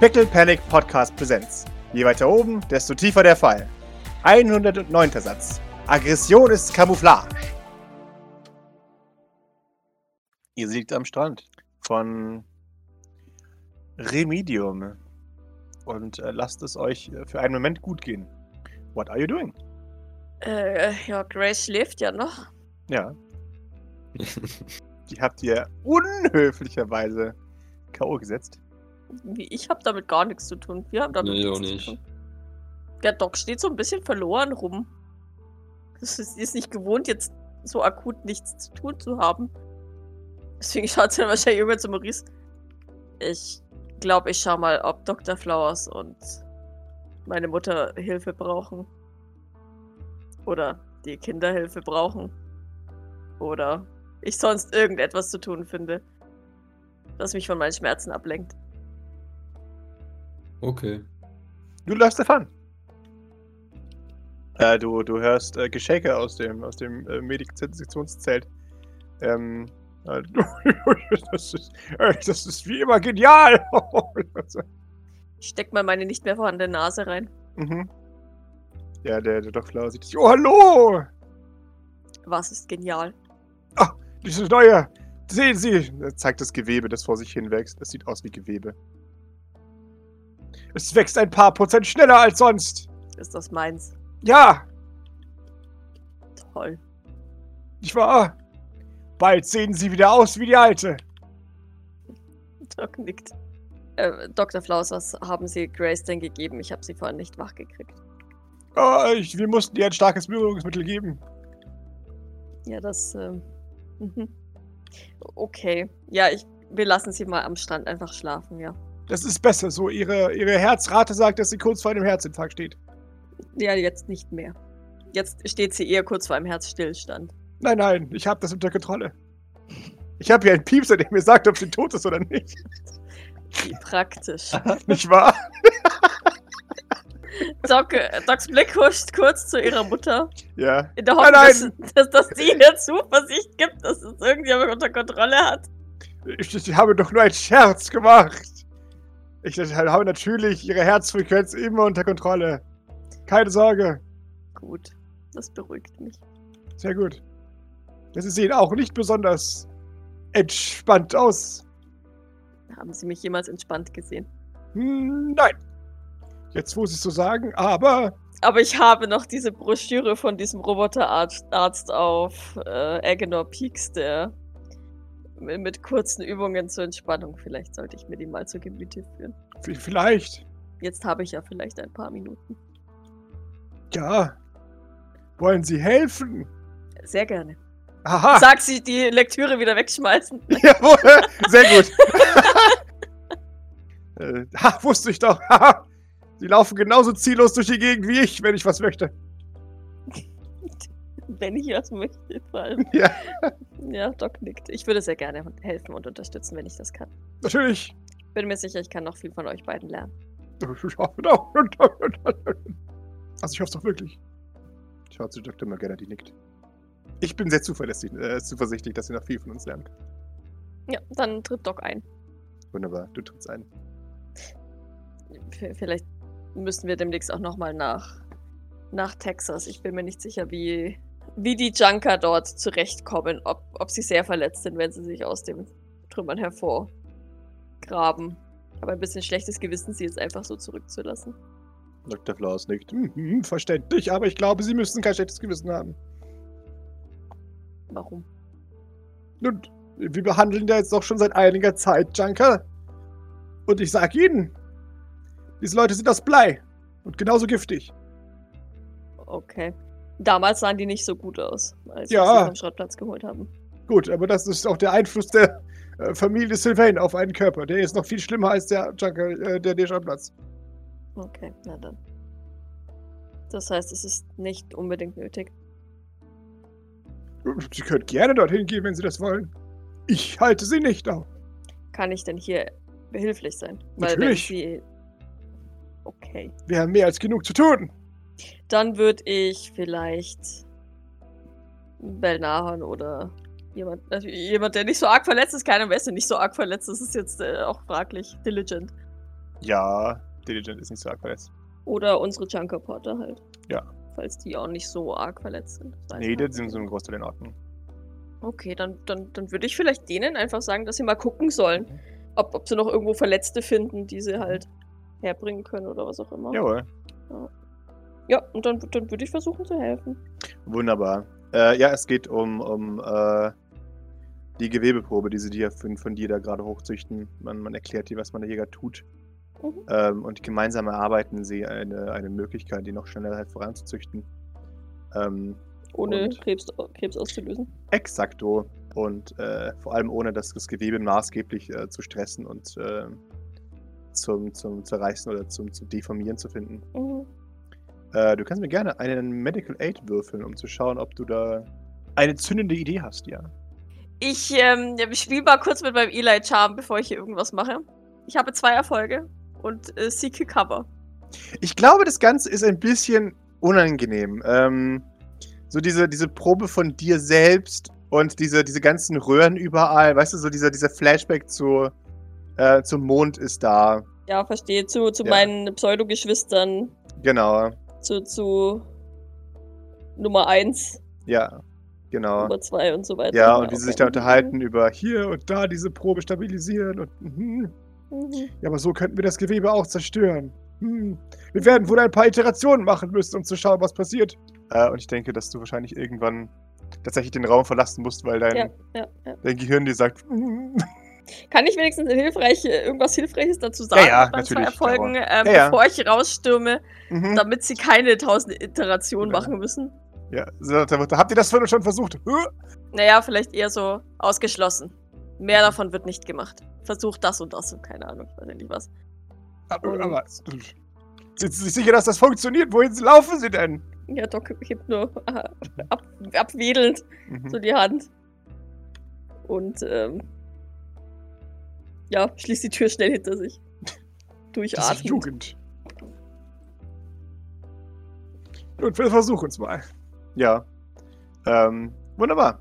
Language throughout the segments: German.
Pickle Panic Podcast Präsenz. Je weiter oben, desto tiefer der Fall. 109. Satz. Aggression ist Camouflage. Ihr liegt am Strand von Remedium und äh, lasst es euch äh, für einen Moment gut gehen. What are you doing? Äh, ja, Grace schläft ja noch. Ja. Die habt ihr unhöflicherweise K.O. gesetzt. Ich habe damit gar nichts zu tun. Wir haben damit Nee, auch nichts nicht. zu tun. Der Doc steht so ein bisschen verloren rum. Es ist, ist nicht gewohnt, jetzt so akut nichts zu tun zu haben. Deswegen schaut sie dann wahrscheinlich irgendwann zu Maurice. Ich glaube, ich schau mal, ob Dr. Flowers und meine Mutter Hilfe brauchen. Oder die Kinder Hilfe brauchen. Oder ich sonst irgendetwas zu tun finde, das mich von meinen Schmerzen ablenkt. Okay. Du läufst davon. Äh, du, du hörst äh, Geschäke aus dem, aus dem äh, Medikationszelt. Ähm, äh, das, ist, das ist wie immer genial. Ich steck mal meine nicht mehr vorhandene Nase rein. mhm. Ja, der, der Flower sieht dich. Oh, hallo! Was ist genial? Dieses neue. Sehen Sie! Er zeigt das Gewebe, das vor sich hin wächst. Das sieht aus wie Gewebe. Es wächst ein paar Prozent schneller als sonst. Ist das meins? Ja, Toll. nicht wahr? Bald sehen Sie wieder aus wie die alte. Doc nickt. Äh, Dr. Flaus, was haben Sie Grace denn gegeben? Ich habe sie vorhin nicht wach gekriegt. Ah, ich, wir mussten ihr ein starkes Berührungsmittel geben. Ja, das, ähm. mhm. Okay. Ja, ich, wir lassen sie mal am Strand einfach schlafen, ja. Das ist besser so. Ihre, ihre Herzrate sagt, dass sie kurz vor einem Herzinfarkt steht. Ja, jetzt nicht mehr. Jetzt steht sie eher kurz vor einem Herzstillstand. Nein, nein, ich habe das unter Kontrolle. Ich habe hier einen Piepser, der mir sagt, ob sie tot ist oder nicht. Wie praktisch. Nicht wahr? Doc, Docs Blick huscht kurz zu ihrer Mutter. Ja. In der Hoffnung, Nein, dass, dass, dass sie ihr Zuversicht gibt, dass es irgendjemand unter Kontrolle hat. Ich, ich habe doch nur einen Scherz gemacht. Ich habe natürlich ihre Herzfrequenz immer unter Kontrolle. Keine Sorge. Gut, das beruhigt mich. Sehr gut. Sie sehen auch nicht besonders entspannt aus. Haben Sie mich jemals entspannt gesehen? Nein. Jetzt muss ich so sagen, aber Aber ich habe noch diese Broschüre von diesem Roboterarzt Arzt auf äh, Agenor Peaks, der mit kurzen Übungen zur Entspannung. Vielleicht sollte ich mir die mal zu Gemüte führen. v- vielleicht. Jetzt habe ich ja vielleicht ein paar Minuten. Ja. Wollen Sie helfen? Sehr gerne. Aha. Sag sie, die Lektüre wieder wegschmeißen. Jawohl. Sehr gut. äh, ha, wusste ich doch. Sie laufen genauso ziellos durch die Gegend wie ich, wenn ich was möchte. Wenn ich was möchte, vor allem. Ja. Ja, Doc nickt. Ich würde sehr gerne helfen und unterstützen, wenn ich das kann. Natürlich. Bin mir sicher, ich kann noch viel von euch beiden lernen. Ich hoffe doch. Also ich hoffe doch wirklich. Schaut zu Dr. Magana, die nickt. Ich bin sehr zuverlässig, äh, zuversichtlich, dass sie noch viel von uns lernen. Ja, dann tritt Doc ein. Wunderbar, du trittst ein. V- Vielleicht müssen wir demnächst auch nochmal nach, nach Texas. Ich bin mir nicht sicher, wie, wie die Junker dort zurechtkommen. Ob, ob sie sehr verletzt sind, wenn sie sich aus den Trümmern hervorgraben. Aber ein bisschen schlechtes Gewissen, sie jetzt einfach so zurückzulassen. Dr. Flaus nickt. Mhm, verständlich, aber ich glaube, sie müssten kein schlechtes Gewissen haben. Warum? Nun, wir behandeln ja jetzt doch schon seit einiger Zeit Junker. Und ich sag Ihnen, diese Leute sind aus Blei. Und genauso giftig. Okay. Damals sahen die nicht so gut aus, als Ja. wir sie vom Schrottplatz geholt haben. Gut, aber das ist auch der Einfluss der äh, Familie Sylvain auf einen Körper. Der ist noch viel schlimmer als der Junker, äh, der Deschampplatz. Okay, na dann. Das heißt, es ist nicht unbedingt nötig. Sie können gerne dorthin gehen, wenn Sie das wollen. Ich halte Sie nicht auf. Kann ich denn hier behilflich sein? Natürlich. wenn sie. Okay. Wir haben mehr als genug zu tun. Dann würde ich vielleicht Belnahon oder jemand, also jemand, der nicht so arg verletzt ist, keiner weiß, nicht so arg verletzt ist, ist jetzt äh, auch fraglich. Diligent. Ja, Diligent ist nicht so arg verletzt. Oder unsere Junker-Porter halt. Ja. Falls die auch nicht so arg verletzt sind. Nee, die sind so ein Großteil in Ordnung. Okay, dann, dann, dann würde ich vielleicht denen einfach sagen, dass sie mal gucken sollen, Mhm. ob, ob sie noch irgendwo Verletzte finden, die sie halt herbringen können oder was auch immer. Jawohl. Ja, und dann, dann würde ich versuchen zu helfen. Wunderbar. Äh, ja, es geht um, um äh, die Gewebeprobe, die sie dir von, von dir da gerade hochzüchten. Man, man erklärt dir, was man da hier gerade tut. Mhm. Ähm, und gemeinsam erarbeiten sie eine, eine Möglichkeit, die noch schneller halt voranzuzüchten. Ähm, Ohne? Krebs, Krebs auszulösen. exakto. Und äh, vor allem ohne das, das Gewebe maßgeblich äh, zu stressen und äh, zum, zum Zerreißen oder zum, zum Deformieren zu finden. Mhm. Äh, du kannst mir gerne einen Medical Aid würfeln, um zu schauen, ob du da eine zündende Idee hast, ja. Ich, ähm, ich spiele mal kurz mit meinem Eli Charm, bevor ich hier irgendwas mache. Ich habe zwei Erfolge und äh, Seek Cover. Ich glaube, das Ganze ist ein bisschen unangenehm. Ähm, so diese, diese Probe von dir selbst und diese, diese ganzen Röhren überall, weißt du, so dieser, dieser Flashback zu, äh, zum Mond ist da. Ja, verstehe. Zu, zu Ja. meinen Pseudo-Geschwistern, Genau. Zu, zu Nummer 1, Ja, genau. Nummer 2 und so weiter. Ja, und wie sie sich da unterhalten über hier und da diese Probe stabilisieren und mhm. Mhm. ja, aber so könnten wir das Gewebe auch zerstören. Hm. Wir werden wohl ein paar Iterationen machen müssen, um zu schauen, was passiert. Äh, und ich denke, dass du wahrscheinlich irgendwann tatsächlich den Raum verlassen musst, weil dein, Ja, ja, ja. dein Gehirn dir sagt, "Mm." Kann ich wenigstens hilfreich, irgendwas Hilfreiches dazu sagen? ja, meinen zwei natürlich, Erfolgen, ähm, Ja, ja. bevor ich rausstürme, Mhm. damit sie keine tausend Iterationen Ja. machen müssen? Ja, habt ihr das vorhin schon versucht? Huh? Naja, vielleicht eher so ausgeschlossen. Mehr davon wird nicht gemacht. Versucht das und das und keine Ahnung, ich weiß ja nicht was. Aber, sind Sie sich sicher, dass das funktioniert? Wohin laufen Sie denn? Ja, Doc hebt nur äh, ab, abwedelnd Mhm. so die Hand. Und ähm, ja, schließt die Tür schnell hinter sich. Durchatmen. Jugend. Gut, wir versuchen es mal. Ja. Ähm, wunderbar.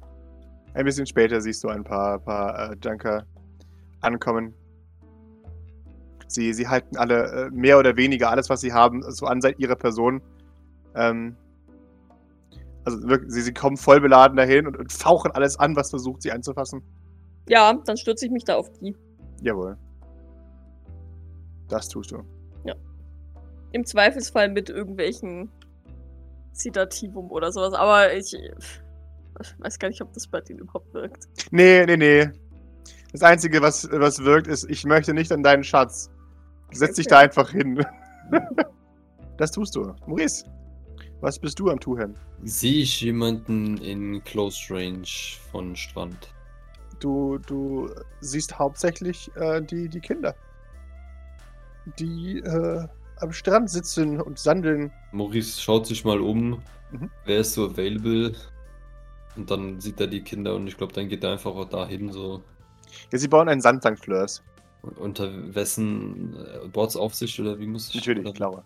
Ein bisschen später siehst du ein paar, paar äh, Junker ankommen. Sie, sie halten alle äh, mehr oder weniger alles, was sie haben, so an seit ihrer Person. Ähm, also wirklich, sie, sie kommen voll beladen dahin und, und fauchen alles an, was versucht, sie anzufassen. Ja, dann stürze ich mich da auf die. Jawohl. Das tust du. Im Zweifelsfall mit irgendwelchen Sedativum oder sowas. Aber ich, ich weiß gar nicht, ob das bei denen überhaupt wirkt. Nee, nee, nee. Das Einzige, was, was wirkt, ist, ich möchte nicht an deinen Schatz. Setz dich Okay. da einfach hin. das tust du. Maurice, was bist du am Tuhen? Sehe ich jemanden in Close Range von Strand? Du, du siehst hauptsächlich äh, die, die Kinder. Die äh, am Strand sitzen und sandeln. Maurice schaut sich mal um. Mhm. Wer ist so available? Und dann sieht er die Kinder und ich glaube, dann geht er einfach auch dahin so. Ja, sie bauen einen Sand St. Fleurs. Und Unter wessen äh, Bordsaufsicht oder wie muss ich? Natürlich, oder? klar.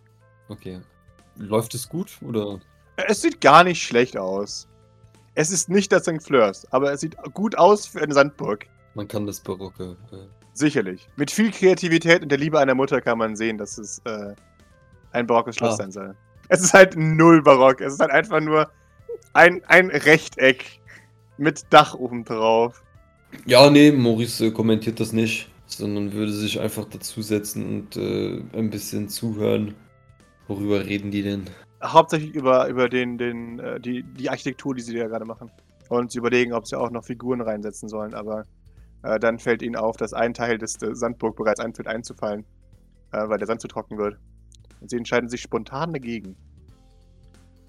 Okay. Läuft es gut oder? Es sieht gar nicht schlecht aus. Es ist nicht das St. Fleurs, aber es sieht gut aus für eine Sandburg. Man kann das Barocke. Äh, Sicherlich. Mit viel Kreativität und der Liebe einer Mutter kann man sehen, dass es äh, ein barockes Schloss Ah. sein soll. Es ist halt null barock. Es ist halt einfach nur ein, ein Rechteck mit Dach oben drauf. Ja, nee, Maurice äh, kommentiert das nicht, sondern würde sich einfach dazusetzen und äh, ein bisschen zuhören. Worüber reden die denn? Hauptsächlich über, über den, den, äh, die, die Architektur, die sie da gerade machen. Und sie überlegen, ob sie auch noch Figuren reinsetzen sollen, aber äh, dann fällt ihnen auf, dass ein Teil des Sandburg bereits anfängt einzufallen, äh, weil der Sand zu trocken wird. Und sie entscheiden sich spontan dagegen.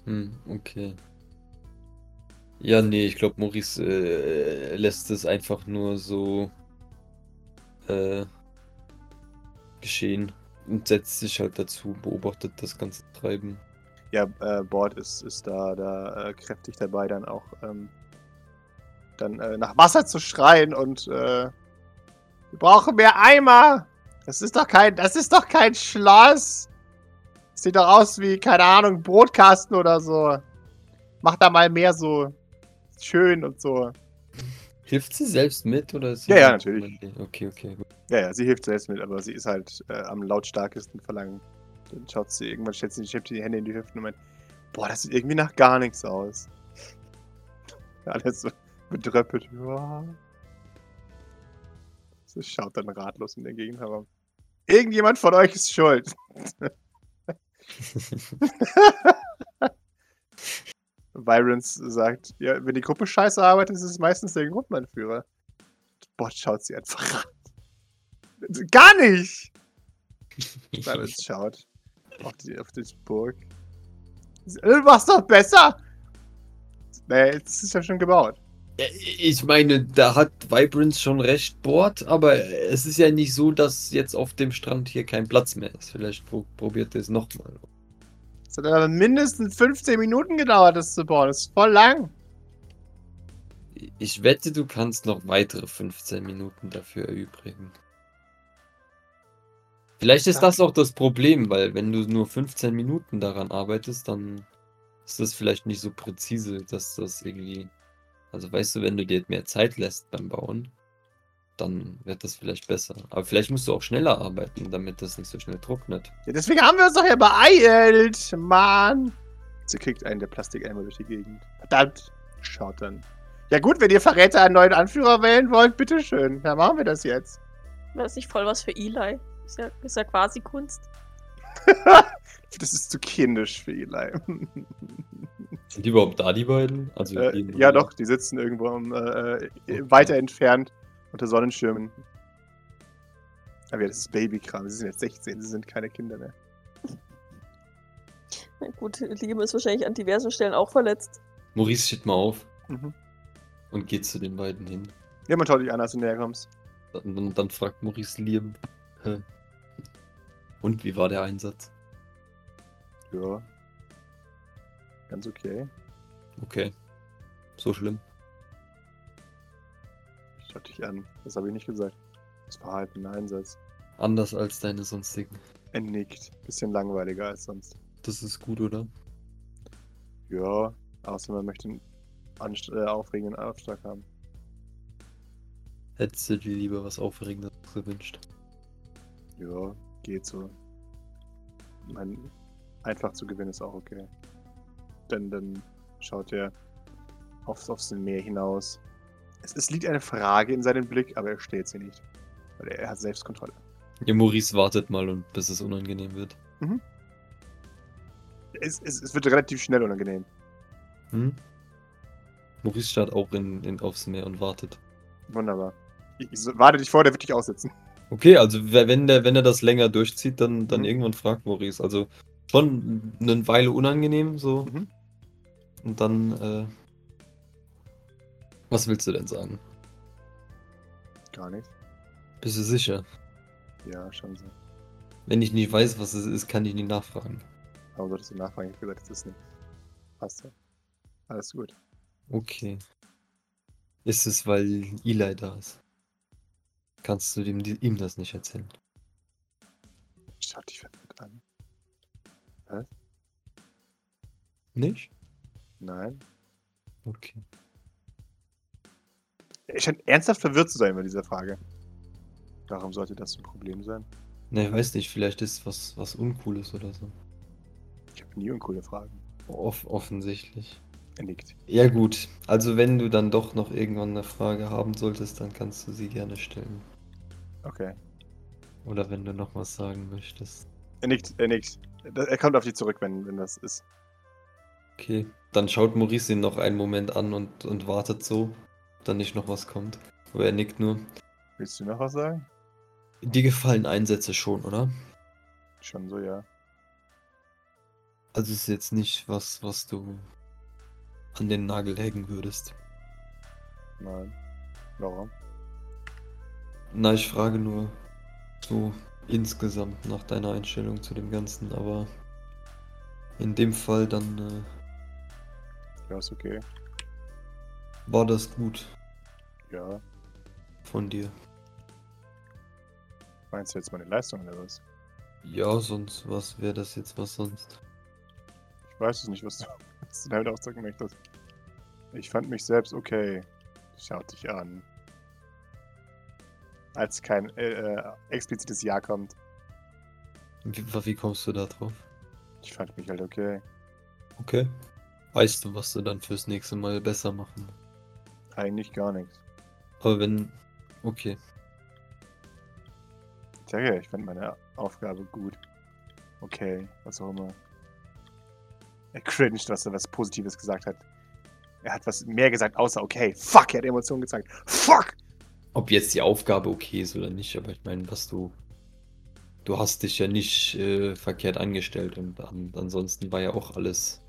Hm, okay. Ja, nee, ich glaube, Maurice äh, lässt es einfach nur so geschehen und setzt sich halt dazu, beobachtet das ganze Treiben. Ja, äh, Bord ist, ist da, da äh, kräftig dabei, dann auch ähm, dann äh, nach Wasser zu schreien und äh, wir brauchen mehr Eimer. Das ist doch kein, das ist doch kein Schloss. Das sieht doch aus wie, keine Ahnung, Brotkasten oder so. Mach da mal mehr so schön und so. Hilft sie selbst mit oder ist sie Ja, ja, natürlich. Okay, okay. gut. Ja, ja, sie hilft selbst mit, aber sie ist halt äh, am lautstarkesten Verlangen. Dann schaut sie, irgendwann stellt sie, schiebt die Hände in die Hüften und meint, boah, das sieht irgendwie nach gar nichts aus. Alles so bedröppelt. Ja. Sie schaut dann ratlos in der Gegend herum. Irgendjemand von euch ist schuld. Byrons sagt, ja, wenn die Gruppe scheiße arbeitet, ist es meistens der Gruppenanführer. Bot schaut sie einfach an. Gar nicht! Byrons schaut auf die, auf die Burg. Du machst doch besser! Nee, jetzt ist ja schon gebaut. Ja, Ich meine, da hat Vibrance schon recht, Bord, aber es ist ja nicht so, dass jetzt auf dem Strand hier kein Platz mehr ist. Vielleicht pro probiert er es nochmal. Es hat aber mindestens 15 Minuten gedauert, das zu bauen. Das ist voll lang. Ich wette, du kannst noch weitere 15 Minuten dafür erübrigen. Vielleicht ist das auch das Problem, weil wenn du nur 15 Minuten daran arbeitest, dann ist das vielleicht nicht so präzise, dass das irgendwie. Also weißt du, wenn du dir mehr Zeit lässt beim Bauen, dann wird das vielleicht besser. Aber vielleicht musst du auch schneller arbeiten, damit das nicht so schnell trocknet. Ja, deswegen haben wir uns doch ja beeilt. Mann. Sie kriegt einen der Plastikeimer durch die Gegend. Verdammt. Schaut dann. Ja gut, wenn ihr Verräter einen neuen Anführer wählen wollt, bitteschön. Dann machen wir das jetzt. Das ist nicht voll was für Eli. Ist ja, ist ja quasi Kunst. das ist zu kindisch für Eli. Sind die überhaupt da, die beiden? Also äh, die- ja doch, die sitzen irgendwo am, äh, äh, weiter entfernt unter Sonnenschirmen. Aber ja, das ist Babykram. Sie sind jetzt 16, sie sind keine Kinder mehr. Na gut, Liam ist wahrscheinlich an diversen Stellen auch verletzt. Maurice steht mal auf Mhm. und geht zu den beiden hin. Ja, man schaut dich an, als du näher kommst. Dann, dann, dann fragt Maurice Liam. "Hä? Und wie war der Einsatz? Ja. Ganz okay. Okay. So schlimm. Ich schau dich an. Das habe ich nicht gesagt. Das war halt ein Einsatz. Anders als deine sonstigen. Er nickt. Bisschen langweiliger als sonst. Das ist gut, oder? Ja, außer man möchte einen anst äh, aufregenden Aufschlag haben. Hättest du dir lieber was Aufregendes gewünscht? Ja, geht so. Mein, einfach zu gewinnen ist auch okay. Denn dann schaut er aufs, aufs Meer hinaus. Es, es liegt eine Frage in seinem Blick, aber er stellt sie nicht. Weil er, er hat Selbstkontrolle. Ja, Maurice wartet mal und bis es unangenehm wird. Es, es, es wird relativ schnell unangenehm. Hm? Maurice starrt auch in, in, aufs Meer und wartet. Wunderbar. Ich, ich warte dich vor, der wird dich aussetzen. Okay, also wenn der, wenn er das länger durchzieht, dann, dann Mhm. irgendwann fragt Maurice. Also schon eine Weile unangenehm so. Mhm. Und dann, äh, was willst du denn sagen? Gar nicht. Bist du sicher? Ja, schon so. Wenn ich nicht weiß, was es ist, kann ich nicht nachfragen. Warum solltest du nachfragen? Ich hab gesagt, das ist nicht. Passt ja. Alles gut. Okay. Ist es, weil Eli da ist? Kannst du dem, ihm das nicht erzählen? Schau dich verwirrt an. Nicht? Nein. Okay. Er scheint ernsthaft verwirrt zu sein bei dieser Frage. Warum sollte das ein Problem sein? Ne, weiß nicht, vielleicht ist was, was Uncooles oder so. Ich habe nie uncoole Fragen. Off offensichtlich. Er nickt. Ja gut, also wenn du dann doch noch irgendwann eine Frage haben solltest, dann kannst du sie gerne stellen. Okay. Oder wenn du noch was sagen möchtest. Er nickt, er nickt. Er kommt auf dich zurück, wenn, wenn das ist. Okay, dann schaut Maurice ihn noch einen Moment an und, und wartet so, ob dann nicht noch was kommt. Aber er nickt nur. Willst du noch was sagen? Dir gefallen Einsätze schon, oder? Schon so, ja. Also ist jetzt nicht was, was du an den Nagel hängen würdest. Nein. Warum? Na, ich frage nur so insgesamt nach deiner Einstellung zu dem Ganzen, aber in dem Fall dann äh, Ja, ist okay. war das gut Ja. von dir. Meinst du jetzt meine Leistung oder was? Ja, sonst was wäre das jetzt was sonst? Ich weiß es nicht, was du, was du damit ausdrücken möchtest. Ich fand mich selbst okay. Schaut dich an. Als kein äh, äh, explizites Ja kommt. Wie, wie kommst du da drauf? Ich fand mich halt okay. Okay. Weißt du, was du dann fürs nächste Mal besser machen? Eigentlich gar nichts. Aber wenn. Okay. Ich sage ja, ich fand meine Aufgabe gut. Okay, was auch immer. Er cringed, was er was Positives gesagt hat. Er hat was mehr gesagt, außer okay. Fuck, er hat Emotionen gezeigt. Fuck! Ob jetzt die Aufgabe okay ist oder nicht, aber ich meine, was du. Du hast dich ja nicht äh, verkehrt angestellt und an, ansonsten war ja auch alles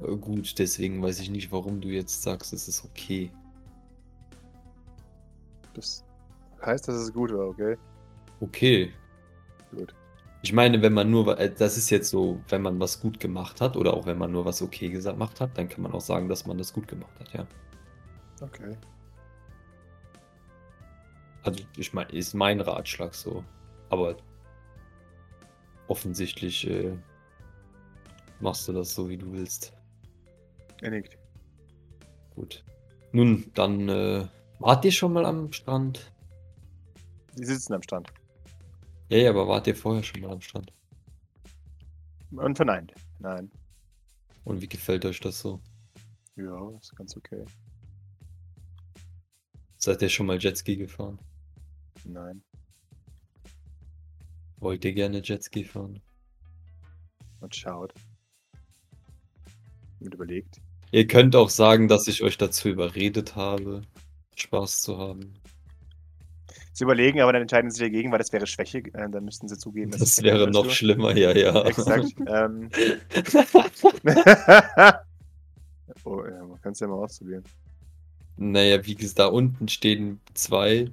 äh, gut. Deswegen weiß ich nicht, warum du jetzt sagst, es ist okay. Das heißt, dass es gut war, okay? Okay. Gut. Ich meine, wenn man nur, äh, das ist jetzt so, wenn man was gut gemacht hat oder auch wenn man nur was okay gemacht hat, dann kann man auch sagen, dass man das gut gemacht hat, ja. Okay. Also, ich meine, ist mein Ratschlag so. Aber offensichtlich äh, machst du das so, wie du willst. Er nickt. Gut. Nun, dann äh, wart ihr schon mal am Strand? Die sitzen am Strand. Ja, ja, aber wart ihr vorher schon mal am Strand? Und verneint. Nein. Und wie gefällt euch das so? Ja, ist ganz okay. Seid ihr schon mal Jetski gefahren? Nein. Wollt ihr gerne Jetski fahren? Und schaut. Und überlegt. Ihr könnt auch sagen, dass ich euch dazu überredet habe, Spaß zu haben. Sie überlegen, aber dann entscheiden sie dagegen, weil das wäre Schwäche. Äh, dann müssten sie zugeben, dass Das es wäre noch schlimmer, ja, ja. Exakt. ähm. oh, ja, man kann es ja mal ausprobieren. Naja, wie gesagt, da unten stehen zwei.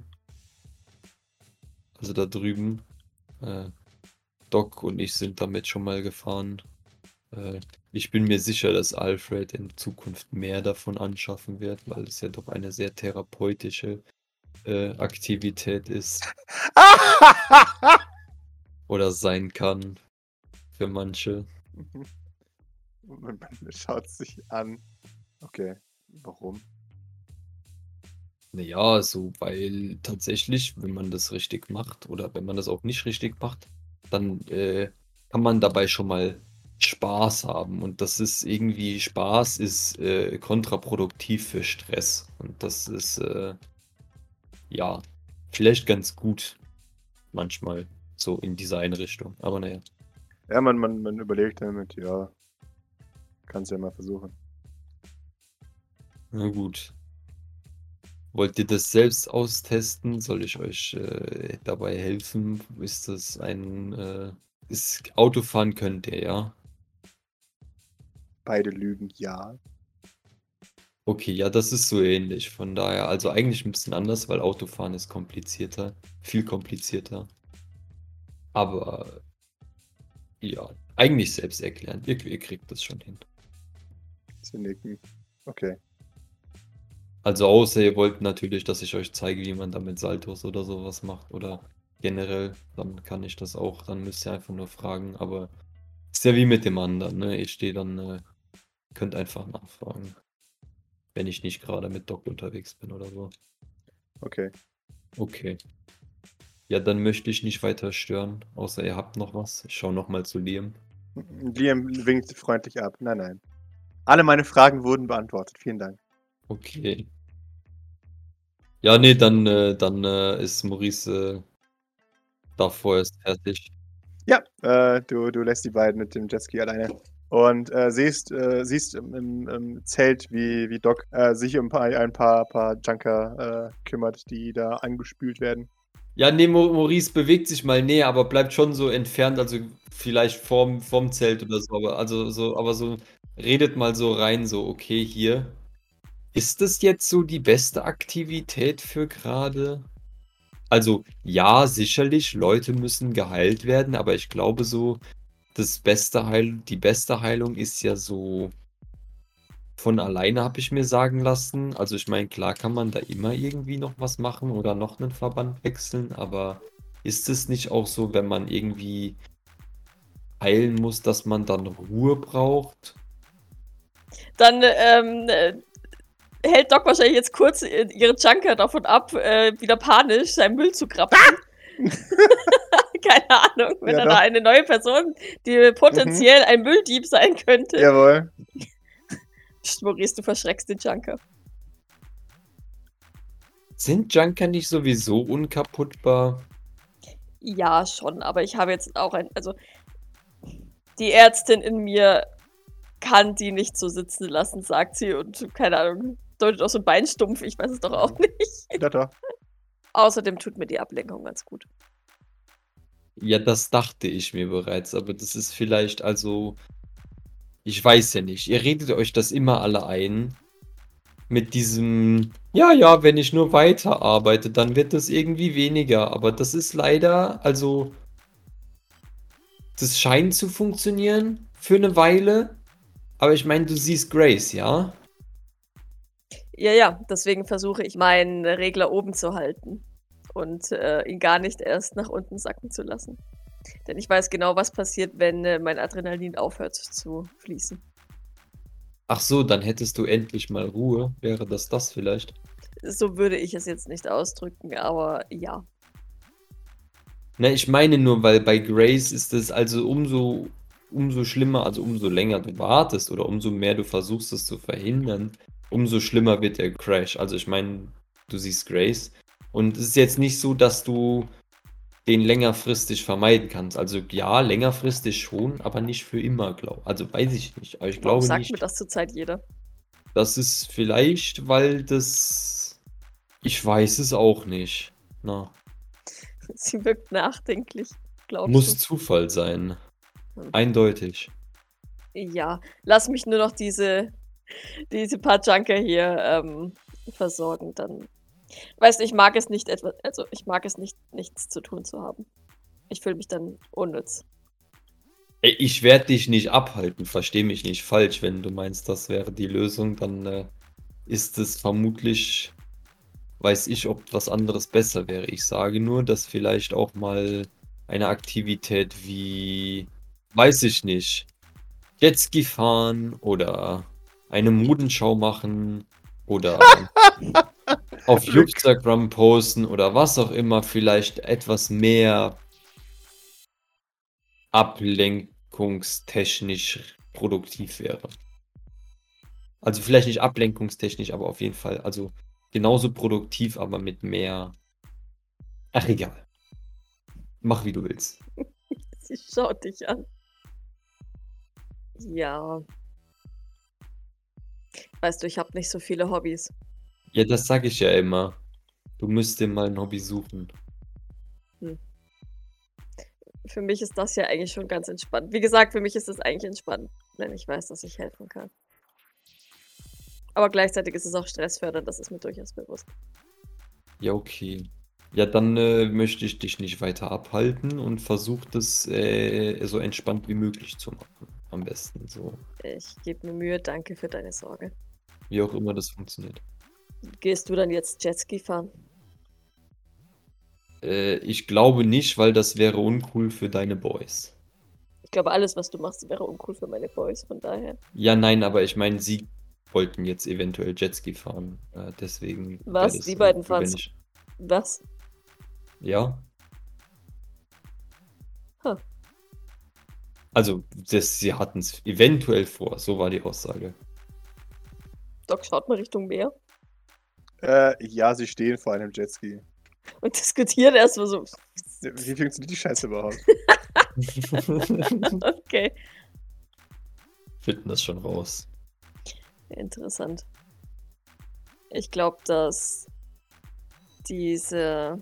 Also da drüben. Äh, Doc und ich sind damit schon mal gefahren. Äh, ich bin mir sicher, dass Alfred in Zukunft mehr davon anschaffen wird, weil es ja doch eine sehr therapeutische äh, Aktivität ist oder sein kann für manche. Man schaut sich an. Okay, warum? Naja, so, weil tatsächlich, wenn man das richtig macht oder wenn man das auch nicht richtig macht, dann äh, kann man dabei schon mal Spaß haben. Und das ist irgendwie, Spaß ist äh, kontraproduktiv für Stress. Und das ist, äh, ja, vielleicht ganz gut manchmal so in diese Einrichtung. Aber naja. Ja, man, man, man überlegt damit, ja. Kannst ja mal versuchen. Na gut. Wollt ihr das selbst austesten? Soll ich euch äh, dabei helfen? Ist das ein äh, ist, Autofahren könnt ihr, ja? Beide lügen, ja. Okay, ja, das ist so ähnlich. Von daher, also eigentlich ein bisschen anders, weil Autofahren ist komplizierter, viel komplizierter. Aber ja, eigentlich selbst erklären. Ihr, ihr kriegt das schon hin. Sie nicken. Okay. Also außer ihr wollt natürlich, dass ich euch zeige, wie man damit Saltos oder sowas macht oder generell, dann kann ich das auch. Dann müsst ihr einfach nur fragen. Aber ist ja wie mit dem anderen, ne? Ich stehe dann, äh, könnt einfach nachfragen. Wenn ich nicht gerade mit Doc unterwegs bin oder so. Okay. Okay. Ja, dann möchte ich nicht weiter stören, außer ihr habt noch was. Ich schaue nochmal zu Liam. Liam winkt freundlich ab. Nein, nein. Alle meine Fragen wurden beantwortet. Vielen Dank. Okay. Ja, nee, dann, äh, dann äh, ist Maurice äh, da vorerst fertig. Ja, äh, du, du lässt die beiden mit dem Jetski alleine und äh, siehst, äh, siehst im, im, im Zelt, wie, wie Doc sich um ein paar, ein paar, paar Junker kümmert, die da angespült werden. Ja, nee, Maurice bewegt sich mal näher, aber bleibt schon so entfernt, also vielleicht vorm, vorm Zelt oder so, aber also so, aber so redet mal so rein, so, okay, hier. Ist das jetzt so die beste Aktivität für gerade? Also, ja, sicherlich, Leute müssen geheilt werden, aber ich glaube so, das beste Heil, die beste Heilung ist ja so von alleine, habe ich mir sagen lassen. Also, ich meine, klar kann man da immer irgendwie noch was machen oder noch einen Verband wechseln, aber ist es nicht auch so, wenn man irgendwie heilen muss, dass man dann Ruhe braucht? Dann ähm, äh, hält Doc wahrscheinlich jetzt kurz ihre Junker davon ab, äh, wieder panisch seinen Müll zu krapfen. Keine Ahnung, wenn Ja, er doch. da eine neue Person, die potenziell ein Mülldieb sein könnte. Jawohl. Psst, Maurice, du verschreckst den Junker. Sind Junker nicht sowieso unkaputtbar? Ja, schon, aber ich habe jetzt auch ein. Also, die Ärztin in mir kann die nicht so sitzen lassen, sagt sie. Und keine Ahnung, deutet auch so ein Beinstumpf, ich weiß es doch auch nicht. Ja, doch. Außerdem tut mir die Ablenkung ganz gut. Ja, das dachte ich mir bereits, aber das ist vielleicht also. Ich weiß ja nicht. Ihr redet euch das immer alle ein. Mit diesem, ja, ja, wenn ich nur weiter arbeite, dann wird das irgendwie weniger. Aber das ist leider, also. Das scheint zu funktionieren für eine Weile. Aber ich meine, du siehst Grace, ja? Ja, ja, deswegen versuche ich, meinen Regler oben zu halten und äh, ihn gar nicht erst nach unten sacken zu lassen. Denn ich weiß genau, was passiert, wenn äh, mein Adrenalin aufhört zu fließen. Ach so, dann hättest du endlich mal Ruhe. Wäre das das vielleicht? So würde ich es jetzt nicht ausdrücken, aber ja. Na, ich meine nur, weil bei Grace ist es also umso, umso schlimmer, also umso länger du wartest oder umso mehr du versuchst es zu verhindern, umso schlimmer wird der Crash. Also ich meine, du siehst Grace und es ist jetzt nicht so, dass du den längerfristig vermeiden kannst. Also ja, längerfristig schon, aber nicht für immer, glaube Also weiß ich nicht. Aber ich Warum glaube sagt nicht. mir das zurzeit jeder? Das ist vielleicht, weil das. Ich weiß es auch nicht. Na, Sie wirkt nachdenklich, glaubst muss du? Zufall sein. Hm. Eindeutig. Ja, lass mich nur noch diese, diese paar Junker hier ähm, versorgen, dann. Weißt du, ich mag es nicht etwas, also ich mag es nicht, nichts zu tun zu haben. Ich fühle mich dann unnütz. Ich werde dich nicht abhalten, versteh mich nicht falsch. Wenn du meinst, das wäre die Lösung, dann äh, ist es vermutlich, weiß ich, ob was anderes besser wäre. Ich sage nur, dass vielleicht auch mal eine Aktivität wie, weiß ich nicht, Jetski fahren oder eine Modenschau machen oder auf Instagram posten oder was auch immer vielleicht etwas mehr ablenkungstechnisch produktiv wäre. Also vielleicht nicht ablenkungstechnisch, aber auf jeden Fall. Also genauso produktiv, aber mit mehr. Ach egal. Mach wie du willst. Sie schaut dich an. Ja. Weißt du, ich habe nicht so viele Hobbys. Ja, das sag ich ja immer. Du müsst dir mal ein Hobby suchen. Für mich ist das ja eigentlich schon ganz entspannt. Wie gesagt, für mich ist es eigentlich entspannt, wenn ich weiß, dass ich helfen kann. Aber gleichzeitig ist es auch stressfördernd, das ist mir durchaus bewusst. Ja, okay. Ja, dann äh, möchte ich dich nicht weiter abhalten und versuch das äh, so entspannt wie möglich zu machen. Am besten so. Ich gebe mir Mühe, danke für deine Sorge. Wie auch immer das funktioniert. Gehst du dann jetzt Jetski fahren? Äh, ich glaube nicht, weil das wäre uncool für deine Boys. Ich glaube, alles, was du machst, wäre uncool für meine Boys, von daher. Ja, nein, aber ich meine, sie wollten jetzt eventuell Jetski fahren. Äh, deswegen. Was? Die beiden ich- Was? Ja. Also, das, sie hatten es eventuell vor, so war die Aussage. Doc schaut mal Richtung Meer Äh, ja, sie stehen vor einem Jetski. und diskutiert erstmal so. Wie funktioniert die Scheiße überhaupt? Okay, Finden das schon raus. interessant. Ich glaube, dass diese,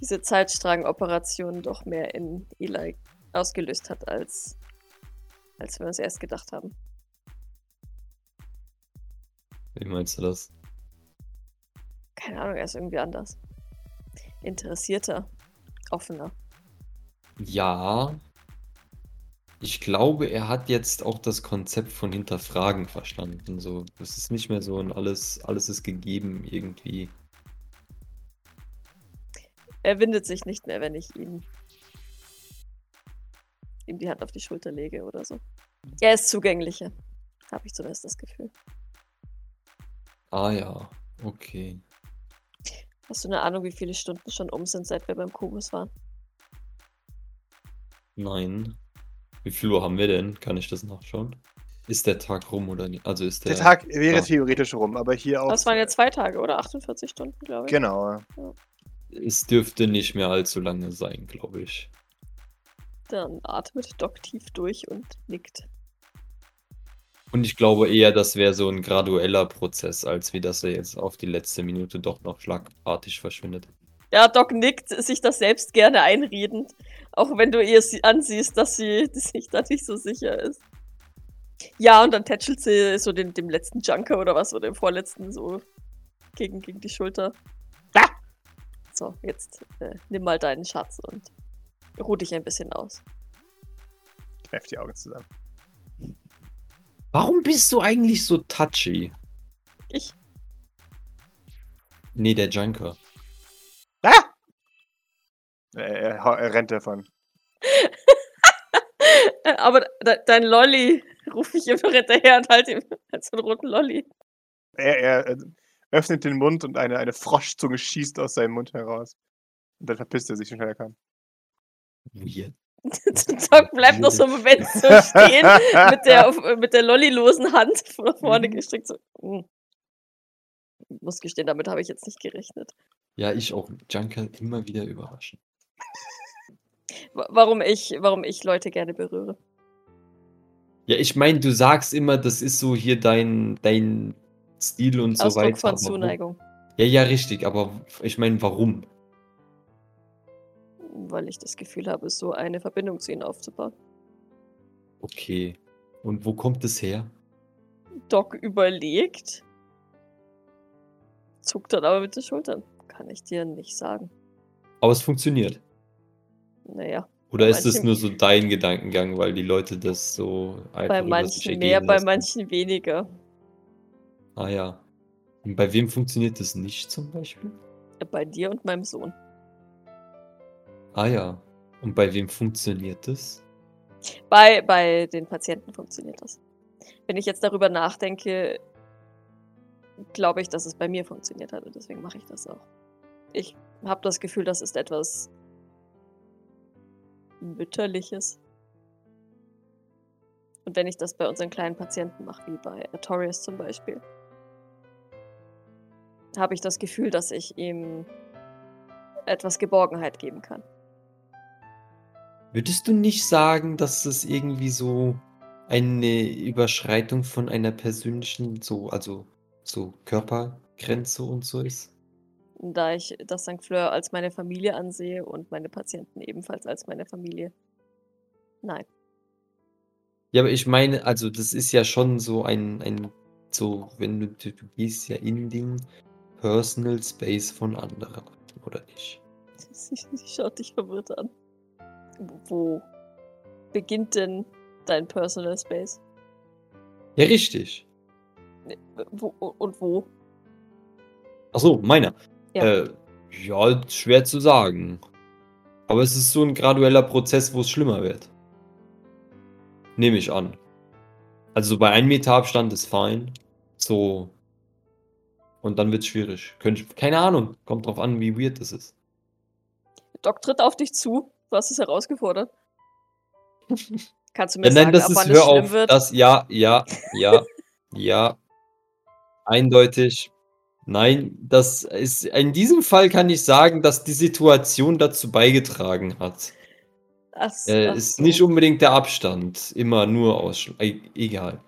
diese Zeitstrang-Operation doch mehr in Eli ausgelöst hat, als, als wir uns erst gedacht haben. Wie meinst du das? Keine Ahnung, er ist irgendwie anders. Interessierter, offener. Ja. Ich glaube, er hat jetzt auch das Konzept von Hinterfragen verstanden. So, es ist nicht mehr so ein alles, alles ist gegeben irgendwie. Er windet sich nicht mehr, wenn ich ihn ihm die Hand auf die Schulter lege oder so. Er ist zugänglicher, habe ich zumindest das Gefühl. Ah ja, okay. Hast du eine Ahnung, wie viele Stunden schon um sind, seit wir beim Kubus waren? Nein. Wie viel Uhr haben wir denn? Kann ich das nachschauen? Ist der Tag rum oder nicht? Also ist der. Der Tag wäre Ah. theoretisch rum, aber hier auch. Das waren ja zwei Tage, oder? 48 Stunden, glaube ich. Genau. Es dürfte nicht mehr allzu lange sein, glaube ich. Dann atmet Doc tief durch und nickt. Und ich glaube eher, das wäre so ein gradueller Prozess, als wie dass er jetzt auf die letzte Minute doch noch schlagartig verschwindet. Ja, Doc nickt, sich das selbst gerne einredend. Auch wenn du ihr sie ansiehst, dass sie sich da nicht so sicher ist. Ja, und dann tätschelt sie so den, dem letzten Junker oder was, oder dem vorletzten so gegen, gegen die Schulter. Ah! So, jetzt äh, nimm mal deinen Schatz und ruh dich ein bisschen aus. Kneif die Augen zusammen. Warum bist du eigentlich so touchy? Ich, Nee, der Junker. Ah! Er, er, er rennt davon. Aber de dein Lolli, rufe ich ihm noch hinterher und halte ihm so einen roten Lolli. Er, er äh, öffnet den Mund und eine, eine Froschzunge schießt aus seinem Mund heraus. Und dann verpisst er sich so schnell er kann. Weird. Doc bleibt noch so einen Moment so stehen, mit der, mit der lollilosen Hand nach vorne Mhm. gestreckt. So. mm. Muss gestehen, damit habe ich jetzt nicht gerechnet. Ja, ich auch. Junker immer wieder überraschen. Wa- Warum ich, warum ich Leute gerne berühre. Ja, ich meine, du sagst immer, das ist so hier dein, dein Stil und so Ausdruck weiter. von aber wo- Zuneigung. Ja, ja, richtig, aber ich meine, warum? Weil ich das Gefühl habe, so eine Verbindung zu ihnen aufzubauen. Okay. Und wo kommt es her? Doc überlegt, zuckt dann aber mit den Schultern. Kann ich dir nicht sagen. Aber es funktioniert. Naja, Oder ist es nur so dein Gedankengang, weil die Leute das so einfach bei manchen mehr, bei manchen weniger. Ah ja. Und bei wem funktioniert das nicht zum Beispiel? Bei dir und meinem Sohn. Ah ja. Und bei wem funktioniert das? Bei, bei den Patienten funktioniert das. Wenn ich jetzt darüber nachdenke, glaube ich, dass es bei mir funktioniert hat und deswegen mache ich das auch. Ich habe das Gefühl, das ist etwas Mütterliches. Und wenn ich das bei unseren kleinen Patienten mache, wie bei Artorias zum Beispiel, habe ich das Gefühl, dass ich ihm etwas Geborgenheit geben kann. Würdest du nicht sagen, dass das irgendwie so eine Überschreitung von einer persönlichen, so, also so Körpergrenze und so ist? da ich das St. Fleur als meine Familie ansehe und meine Patienten ebenfalls als meine Familie. Nein. Ja, aber ich meine, also das ist ja schon so ein, ein so, wenn du, du du gehst ja in den Personal Space von anderen, oder nicht? Sie, sie schaut dich verwirrt an. Wo beginnt denn dein Personal Space? Ja, richtig. Wo, und wo? Ach so, meiner. Ja. Äh, ja, schwer zu sagen. Aber es ist so ein gradueller Prozess, wo es schlimmer wird. Nehme ich an. Also so bei einem Meter Abstand ist fein. So. Und dann wird es schwierig. Könnte ich, keine Ahnung. Kommt drauf an, wie weird das ist. Doc tritt auf dich zu. Du hast es herausgefordert. Kannst du mir Ja, sagen, nein, das ab ist, wann hör es schlimm auf. wird? Das, ja, ja, ja, ja. Eindeutig. Nein, das ist, in diesem Fall kann ich sagen, dass die Situation dazu beigetragen hat. Ach, Äh, ach ist so. nicht unbedingt der Abstand. Immer nur aus. E egal.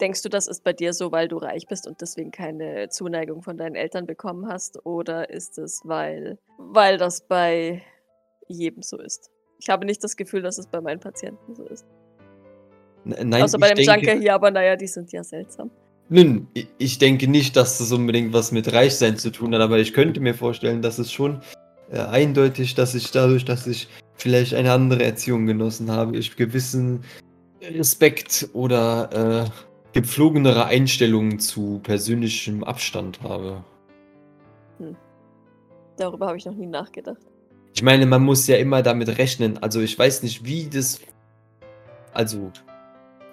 Denkst du, das ist bei dir so, weil du reich bist und deswegen keine Zuneigung von deinen Eltern bekommen hast? Oder ist es, weil, weil das bei jedem so ist? Ich habe nicht das Gefühl, dass es bei meinen Patienten so ist. N nein, Außer bei ich dem denke, Junker hier, aber naja, die sind ja seltsam. Nun, ich denke nicht, dass das unbedingt was mit Reichsein zu tun hat, aber ich könnte mir vorstellen, dass es schon äh, eindeutig, dass ich dadurch, dass ich vielleicht eine andere Erziehung genossen habe, ich gewissen Respekt oder äh, gepflogenere Einstellungen zu persönlichem Abstand habe. Darüber habe ich noch nie nachgedacht. Ich meine, man muss ja immer damit rechnen. Also ich weiß nicht, wie das. Also,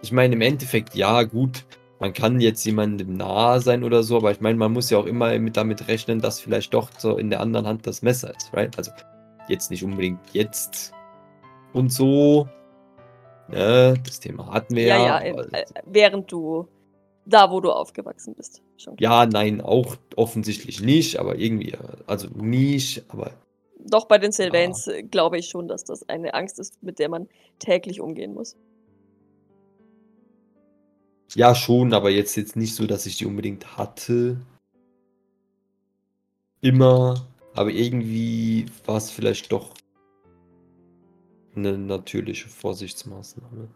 ich meine, im Endeffekt, ja, gut. man kann jetzt jemandem nahe sein oder so, aber ich meine, man muss ja auch immer mit damit rechnen, dass vielleicht doch so in der anderen Hand das Messer ist, right? Also jetzt nicht unbedingt jetzt und so. Ne, das Thema hatten wir Ja, ja. ja, äh, während du da, wo du aufgewachsen bist. Schon ja, nein, auch offensichtlich nicht, aber irgendwie, äh, also nicht, aber Doch bei den Sylvains äh, glaube ich schon, dass das eine Angst ist, mit der man täglich umgehen muss. ja schon, aber jetzt jetzt nicht so, dass ich die unbedingt hatte. Immer, aber irgendwie war es vielleicht doch eine natürliche Vorsichtsmaßnahme.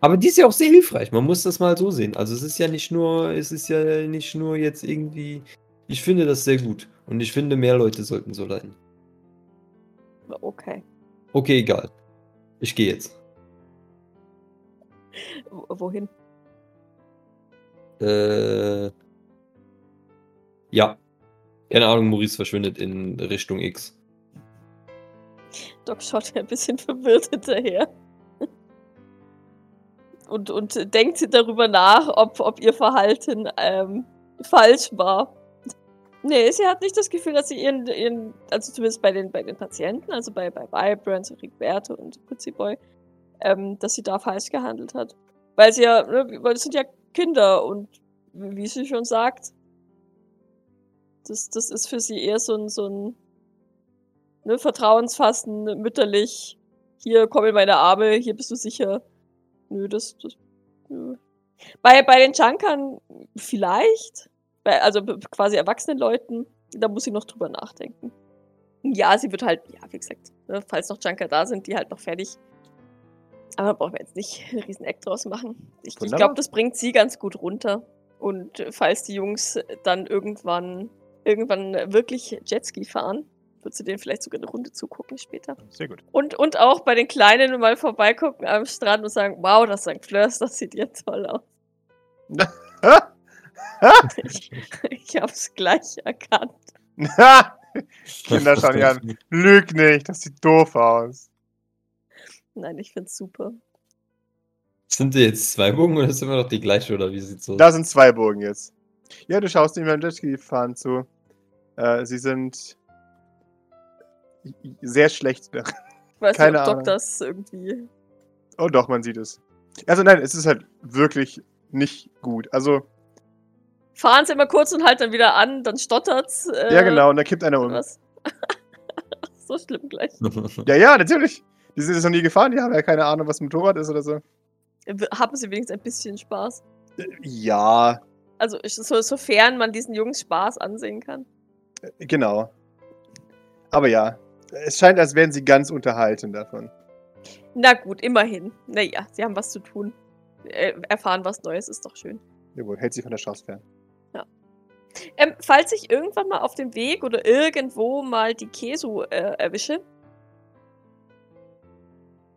Aber die ist ja auch sehr hilfreich. Man muss das mal so sehen. Also es ist ja nicht nur, es ist ja nicht nur jetzt irgendwie. Ich finde das sehr gut. Und ich finde, mehr Leute sollten so leiden. Okay. Okay, egal. Ich gehe jetzt. W wohin? Äh. Ja. Keine Ahnung, Maurice verschwindet in Richtung X. Doc schaut ein bisschen verwirrt hinterher. Und, und denkt darüber nach, ob, ob ihr Verhalten ähm, falsch war. Nee, sie hat nicht das Gefühl, dass sie ihren, ihren also zumindest bei den, bei den Patienten, also bei, bei Vibrance, Rigberto und Putzi Boy, ähm, dass sie da falsch gehandelt hat. Weil sie ja, ne, weil das sind ja Kinder und wie sie schon sagt, das, das ist für sie eher so ein, so ein ne, vertrauensfassen, mütterlich, hier komm in meine Arme, hier bist du sicher. Nö, das, das nö. Bei, bei den Junkern vielleicht, also quasi erwachsenen Leuten, da muss sie noch drüber nachdenken. Ja, sie wird halt, ja, wie gesagt, ne, falls noch Junker da sind, die halt noch fertig. Aber brauchen wir jetzt nicht einen riesen Eck draus machen. Ich, ich glaube, das bringt sie ganz gut runter. Und falls die Jungs dann irgendwann, irgendwann wirklich Jetski fahren, wird sie denen vielleicht sogar eine Runde zugucken später. Sehr gut. Und, und auch bei den Kleinen mal vorbeigucken am Strand und sagen, wow, das St. Fleurs, das sieht ja toll aus. Ich, ich hab's gleich erkannt. Kinder schauen ja an. Lüg nicht, das sieht doof aus. Nein, ich find's super. Sind die jetzt zwei Bogen oder ist immer noch die gleiche oder wie sieht's aus? Da sind zwei Bogen jetzt. Ja, du schaust ihm beim Jetski-Fahren zu. Äh, sie sind sehr schlecht. Ich weiß Keine nicht, ob Doc Ahnung. das irgendwie. Oh doch, man sieht es. Also nein, es ist halt wirklich nicht gut. Also, Fahren sie immer kurz und halt dann wieder an, dann stottert's. Äh, ja genau, und da kippt einer um. Was? so schlimm gleich. Ja, ja, natürlich. Die sind jetzt noch nie gefahren, die haben ja keine Ahnung, was ein Motorrad ist oder so. Haben sie wenigstens ein bisschen Spaß. Äh, Ja, Also so, sofern man diesen Jungs Spaß ansehen kann. genau. Aber ja, es scheint, als wären sie ganz unterhalten davon. Na gut, immerhin. Naja, sie haben was zu tun. Äh, erfahren was Neues, ist doch schön. Jawohl, hält sie von der Chance fern. Ähm, falls ich irgendwann mal auf dem Weg oder irgendwo mal die Kesu äh, erwische,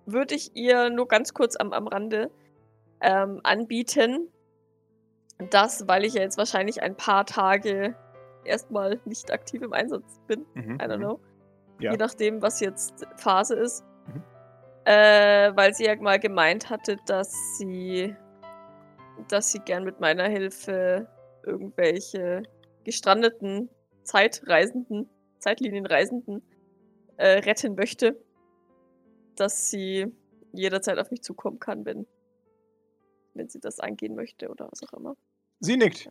würde ich ihr nur ganz kurz am, am Rande ähm, anbieten, dass, weil ich ja jetzt wahrscheinlich ein paar Tage erstmal nicht aktiv im Einsatz bin, Mhm, I don't mhm. know, Ja. je nachdem, was jetzt Phase ist, Mhm. äh, weil sie ja mal gemeint hatte, dass sie, dass sie gern mit meiner Hilfe irgendwelche gestrandeten Zeitreisenden, Zeitlinienreisenden äh, retten möchte, dass sie jederzeit auf mich zukommen kann, wenn, wenn sie das angehen möchte oder was auch immer. Sie nickt.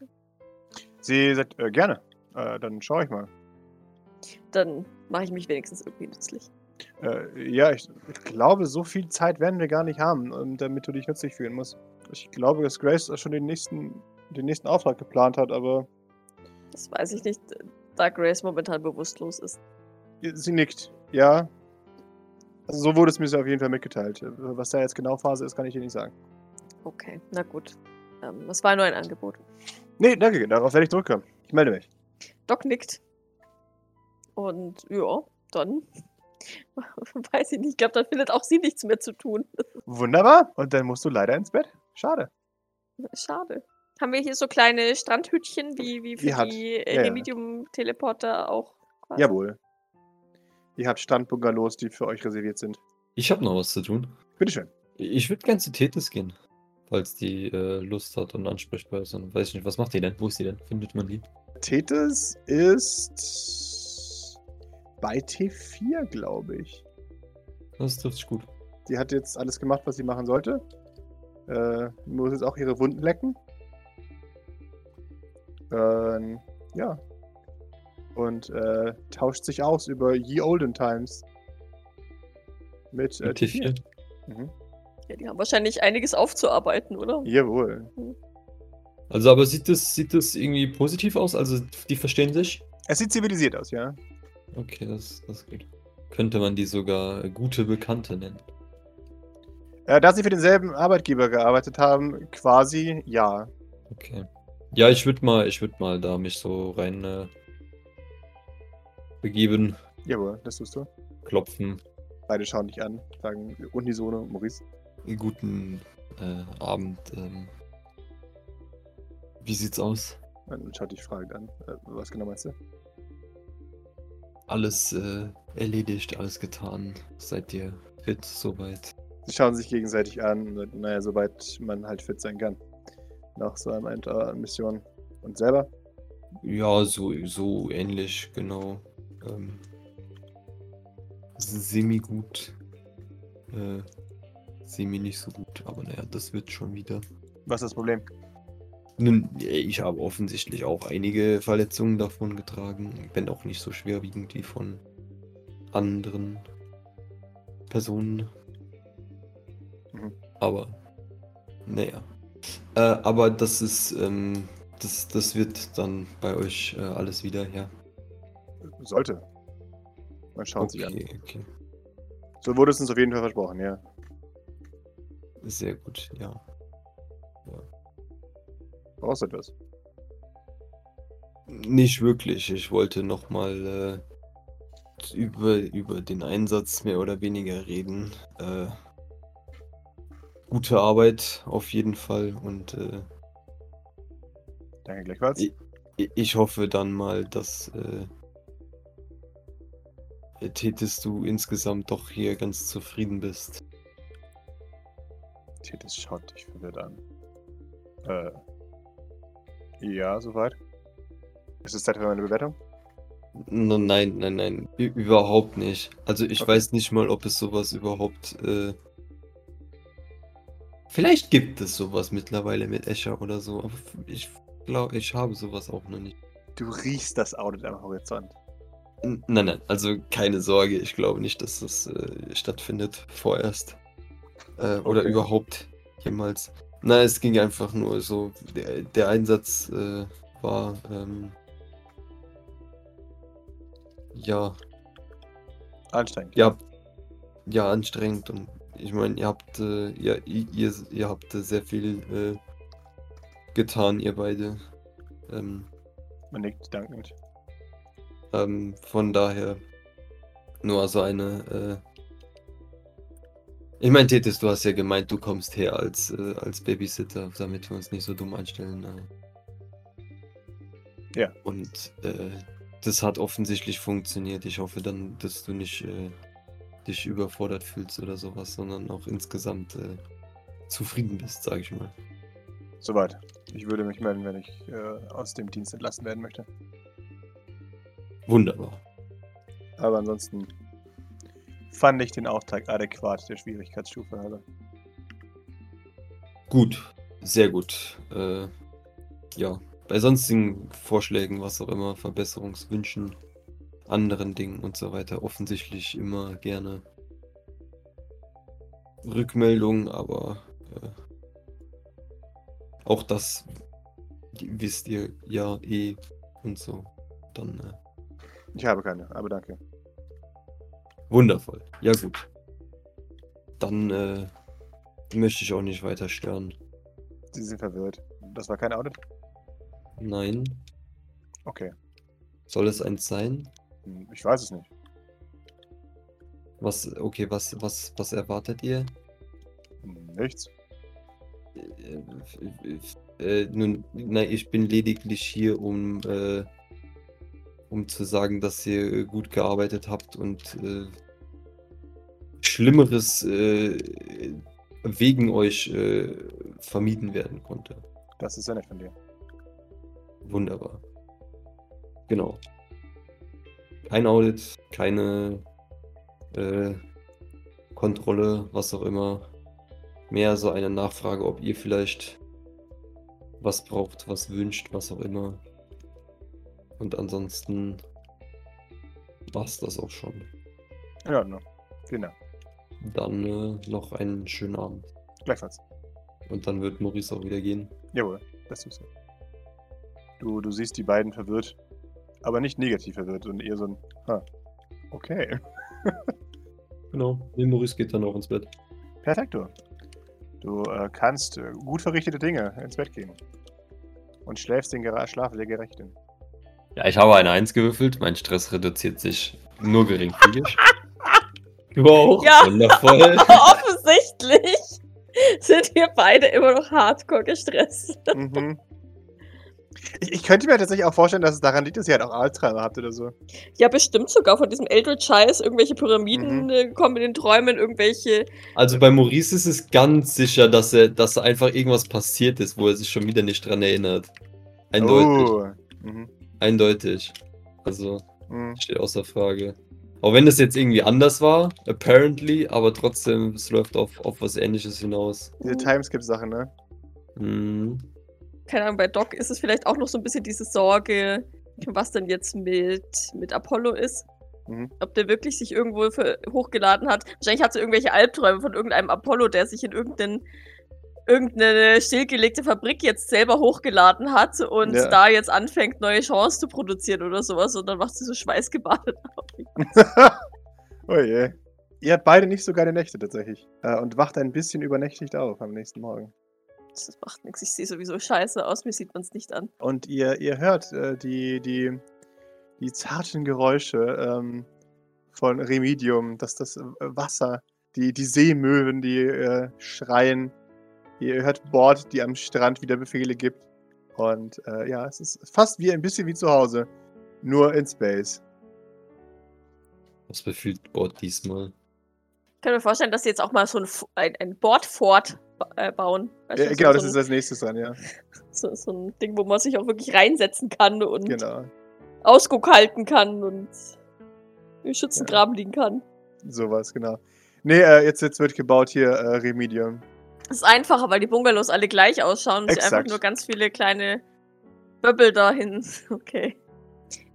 Sie sagt, äh, gerne. Äh, dann schaue ich mal. Dann mache ich mich wenigstens irgendwie nützlich. Äh, ja, ich, ich glaube, so viel Zeit werden wir gar nicht haben, ähm, damit du dich nützlich fühlen musst. Ich glaube, dass Grace schon den nächsten, den nächsten Auftrag geplant hat, aber Das weiß ich nicht, da Grace momentan bewusstlos ist. sie nickt. Ja. Also so wurde es mir auf jeden Fall mitgeteilt. Was da jetzt genau Phase ist, kann ich dir nicht sagen. Okay, na gut. Ähm, das war nur ein Angebot. Nee, danke, darauf werde ich zurückkommen. Ich melde mich. Doc nickt. Und ja, dann weiß ich nicht. Ich glaube, dann findet auch sie nichts mehr zu tun. Wunderbar. Und dann musst du leider ins Bett. Schade. Schade. Haben wir hier so kleine Strandhütchen wie, wie für Ihr habt- die ja, äh, ja. Remedium-Teleporter auch? quasi? Jawohl. Ihr habt Strandbungalows, die für euch reserviert sind. Ich habe noch was zu tun. Bitteschön. Ich würde gern zu Tethys gehen. falls die äh, Lust hat und ansprechbar ist. Und weiß ich nicht, was macht die denn? Wo ist die denn? Findet man die? Tethys ist bei T4, glaube ich. Das trifft sich gut. Sie hat jetzt alles gemacht, was sie machen sollte. Äh, muss jetzt auch ihre Wunden lecken. Ähm, ja. Und äh, tauscht sich aus über Ye Olden Times. Mit äh, Mit T4. Mhm. Ja, die haben wahrscheinlich einiges aufzuarbeiten, oder? Jawohl. Also, aber sieht das, sieht das irgendwie positiv aus? Also, die verstehen sich? Es sieht zivilisiert aus, ja. Okay, das, das ist gut. Könnte man die sogar gute Bekannte nennen. Äh, da sie für denselben Arbeitgeber gearbeitet haben, quasi ja. Okay. Ja, ich würde mal, ich würde mal da mich so rein äh, begeben, Jawohl, das tust du. klopfen. Beide schauen dich an, sagen unisono, Maurice. Guten äh, Abend. Ähm. Wie sieht's aus? Man schaut dich fragend an. Äh, was genau meinst du? Alles äh, erledigt, alles getan. Seid ihr fit soweit? Sie schauen sich gegenseitig an. und Naja, soweit man halt fit sein kann. Nach so einer Mission. Und selber? Ja, so, so ähnlich, genau. Ähm, semi-gut. Äh, semi nicht so gut, aber naja, das wird schon wieder. Was ist das Problem? Nun, ich habe offensichtlich auch einige Verletzungen davon getragen, wenn auch nicht so schwerwiegend wie von anderen Personen. Mhm. Aber, naja. Äh, aber das ist, ähm, das, das wird dann bei euch äh, alles wieder, ja. Sollte. Man schaut sich an. Okay, okay. So wurde es uns auf jeden Fall versprochen, ja. Sehr gut, ja. Brauchst du etwas? Nicht wirklich. Ich wollte nochmal äh, über, über den Einsatz mehr oder weniger reden. Äh, gute Arbeit auf jeden Fall und äh, Danke gleichfalls. I- i- ich hoffe dann mal, dass äh, Tethys du insgesamt doch hier ganz zufrieden bist. Tethys schaut dich verwirrt an. Äh. Ja, soweit. Ist es Zeit für meine Bewertung? Nein, nein, nein, überhaupt nicht. Also ich Okay. weiß nicht mal, ob es sowas überhaupt. Äh... Vielleicht gibt es sowas mittlerweile mit Escher oder so, aber ich glaube, ich habe sowas auch noch nicht. Du riechst das Audit am Horizont. N- Nein, nein, also keine Sorge, ich glaube nicht, dass das äh, stattfindet vorerst. Äh, oder Okay. überhaupt jemals. Nein, es ging einfach nur so, der, der Einsatz äh, war, ähm, ja, Anstrengend. ja, ja, anstrengend und ich meine, ihr habt, äh, ihr, ihr, ihr habt äh, sehr viel äh, getan, ihr beide. Ähm, Man nickt dankend. ähm, von daher nur so eine. Äh, ich meine, Tethys, du hast ja gemeint, du kommst her als, äh, als Babysitter, damit wir uns nicht so dumm anstellen. Äh. Ja. Und das hat offensichtlich funktioniert. Ich hoffe dann, dass du nicht dich überfordert fühlst oder sowas, sondern auch insgesamt äh, zufrieden bist, sage ich mal. Soweit. Ich würde mich melden, wenn ich äh, aus dem Dienst entlassen werden möchte. Wunderbar. Aber ansonsten fand ich den Auftrag adäquat der Schwierigkeitsstufe halber. Gut, sehr gut. Äh, ja, bei sonstigen Vorschlägen, was auch immer, Verbesserungswünschen, anderen Dingen und so weiter, offensichtlich immer gerne Rückmeldungen, aber äh, auch das wisst ihr ja eh und so. Dann äh, Ich habe keine, aber danke. wundervoll. Ja gut. Dann äh, möchte ich auch nicht weiter stören. Sie sind verwirrt. Das war kein Audit? Nein. Okay. Soll es eins sein? Ich weiß es nicht. Was, okay, was, was, was erwartet ihr? Nichts. Äh, äh, nun, nein, ich bin lediglich hier, um, äh, um zu sagen, dass ihr gut gearbeitet habt und äh, Schlimmeres äh, wegen euch äh, vermieden werden konnte. Das ist ja nett von dir. Wunderbar. Genau. Kein Audit, keine äh, Kontrolle, was auch immer. Mehr so eine Nachfrage, ob ihr vielleicht was braucht, was wünscht, was auch immer. Und ansonsten war es das auch schon. Ja, ne. Genau. Dann äh, noch einen schönen Abend. Gleichfalls. Und dann wird Maurice auch wieder gehen. Jawohl, das tust du. Du, du siehst die beiden verwirrt, aber nicht negativ verwirrt, sondern eher so ein, ha, okay. Genau. Nee, Maurice geht dann auch ins Bett. Perfekto. Du äh, kannst äh, gut verrichtete Dinge ins Bett gehen. Und schläfst den Gera Schlaf der Gerechten. Ja, ich habe eine Eins gewürfelt. Mein Stress reduziert sich nur geringfügig. du auch? Ja. Wundervoll. Offensichtlich sind wir beide immer noch hardcore gestresst. Mhm. Ich, ich könnte mir tatsächlich auch vorstellen, dass es daran liegt, dass ihr halt auch Alzheimer habt oder so. Ja, bestimmt sogar von diesem Eldritch-Scheiß. Irgendwelche Pyramiden Mhm. äh, kommen in den Träumen, irgendwelche. Also bei Maurice ist es ganz sicher, dass er, dass da einfach irgendwas passiert ist, wo er sich schon wieder nicht dran erinnert. Eindeutig. Oh. Mhm. Eindeutig. Also Mhm. steht außer Frage. Auch wenn es jetzt irgendwie anders war, apparently, aber trotzdem, es läuft auf, auf was ähnliches hinaus. Diese Timeskip-Sache, ne? Mhm. Keine Ahnung, bei Doc ist es vielleicht auch noch so ein bisschen diese Sorge, was denn jetzt mit, mit Apollo ist. Mhm. Ob der wirklich sich irgendwo für, hochgeladen hat. Wahrscheinlich hat sie irgendwelche Albträume von irgendeinem Apollo, der sich in irgendeinen, irgendeine stillgelegte Fabrik jetzt selber hochgeladen hat und Ja. da jetzt anfängt, neue Chancen zu produzieren oder sowas. Und dann macht sie so schweißgebadet auf. oh je. Ihr habt beide nicht so geile Nächte tatsächlich. Äh, und wacht ein bisschen übernächtigt auf am nächsten Morgen. Das macht nichts. Ich sehe sowieso scheiße aus. Mir sieht man es nicht an. Und ihr, ihr hört äh, die, die, die zarten Geräusche ähm, von Remedium, dass das äh, Wasser, die, die Seemöwen, die äh, schreien. Ihr hört Bord, die am Strand wieder Befehle gibt. Und äh, ja, es ist fast wie ein bisschen wie zu Hause. Nur in Space. Was befühlt Bord diesmal? Ich kann mir vorstellen, dass sie jetzt auch mal so ein, ein, ein Bordfort äh, bauen. Weißt du, so- genau, so das ist als nächstes dran, ja. so, so ein Ding, wo man sich auch wirklich reinsetzen kann und Genau. Ausguck halten kann und im Schützengraben liegen kann. Sowas, genau. Nee, äh, jetzt, jetzt wird gebaut hier äh, Remedium. Das ist einfacher, weil die Bungalows alle gleich ausschauen und sie einfach nur ganz viele kleine Böbbel dahin. Okay.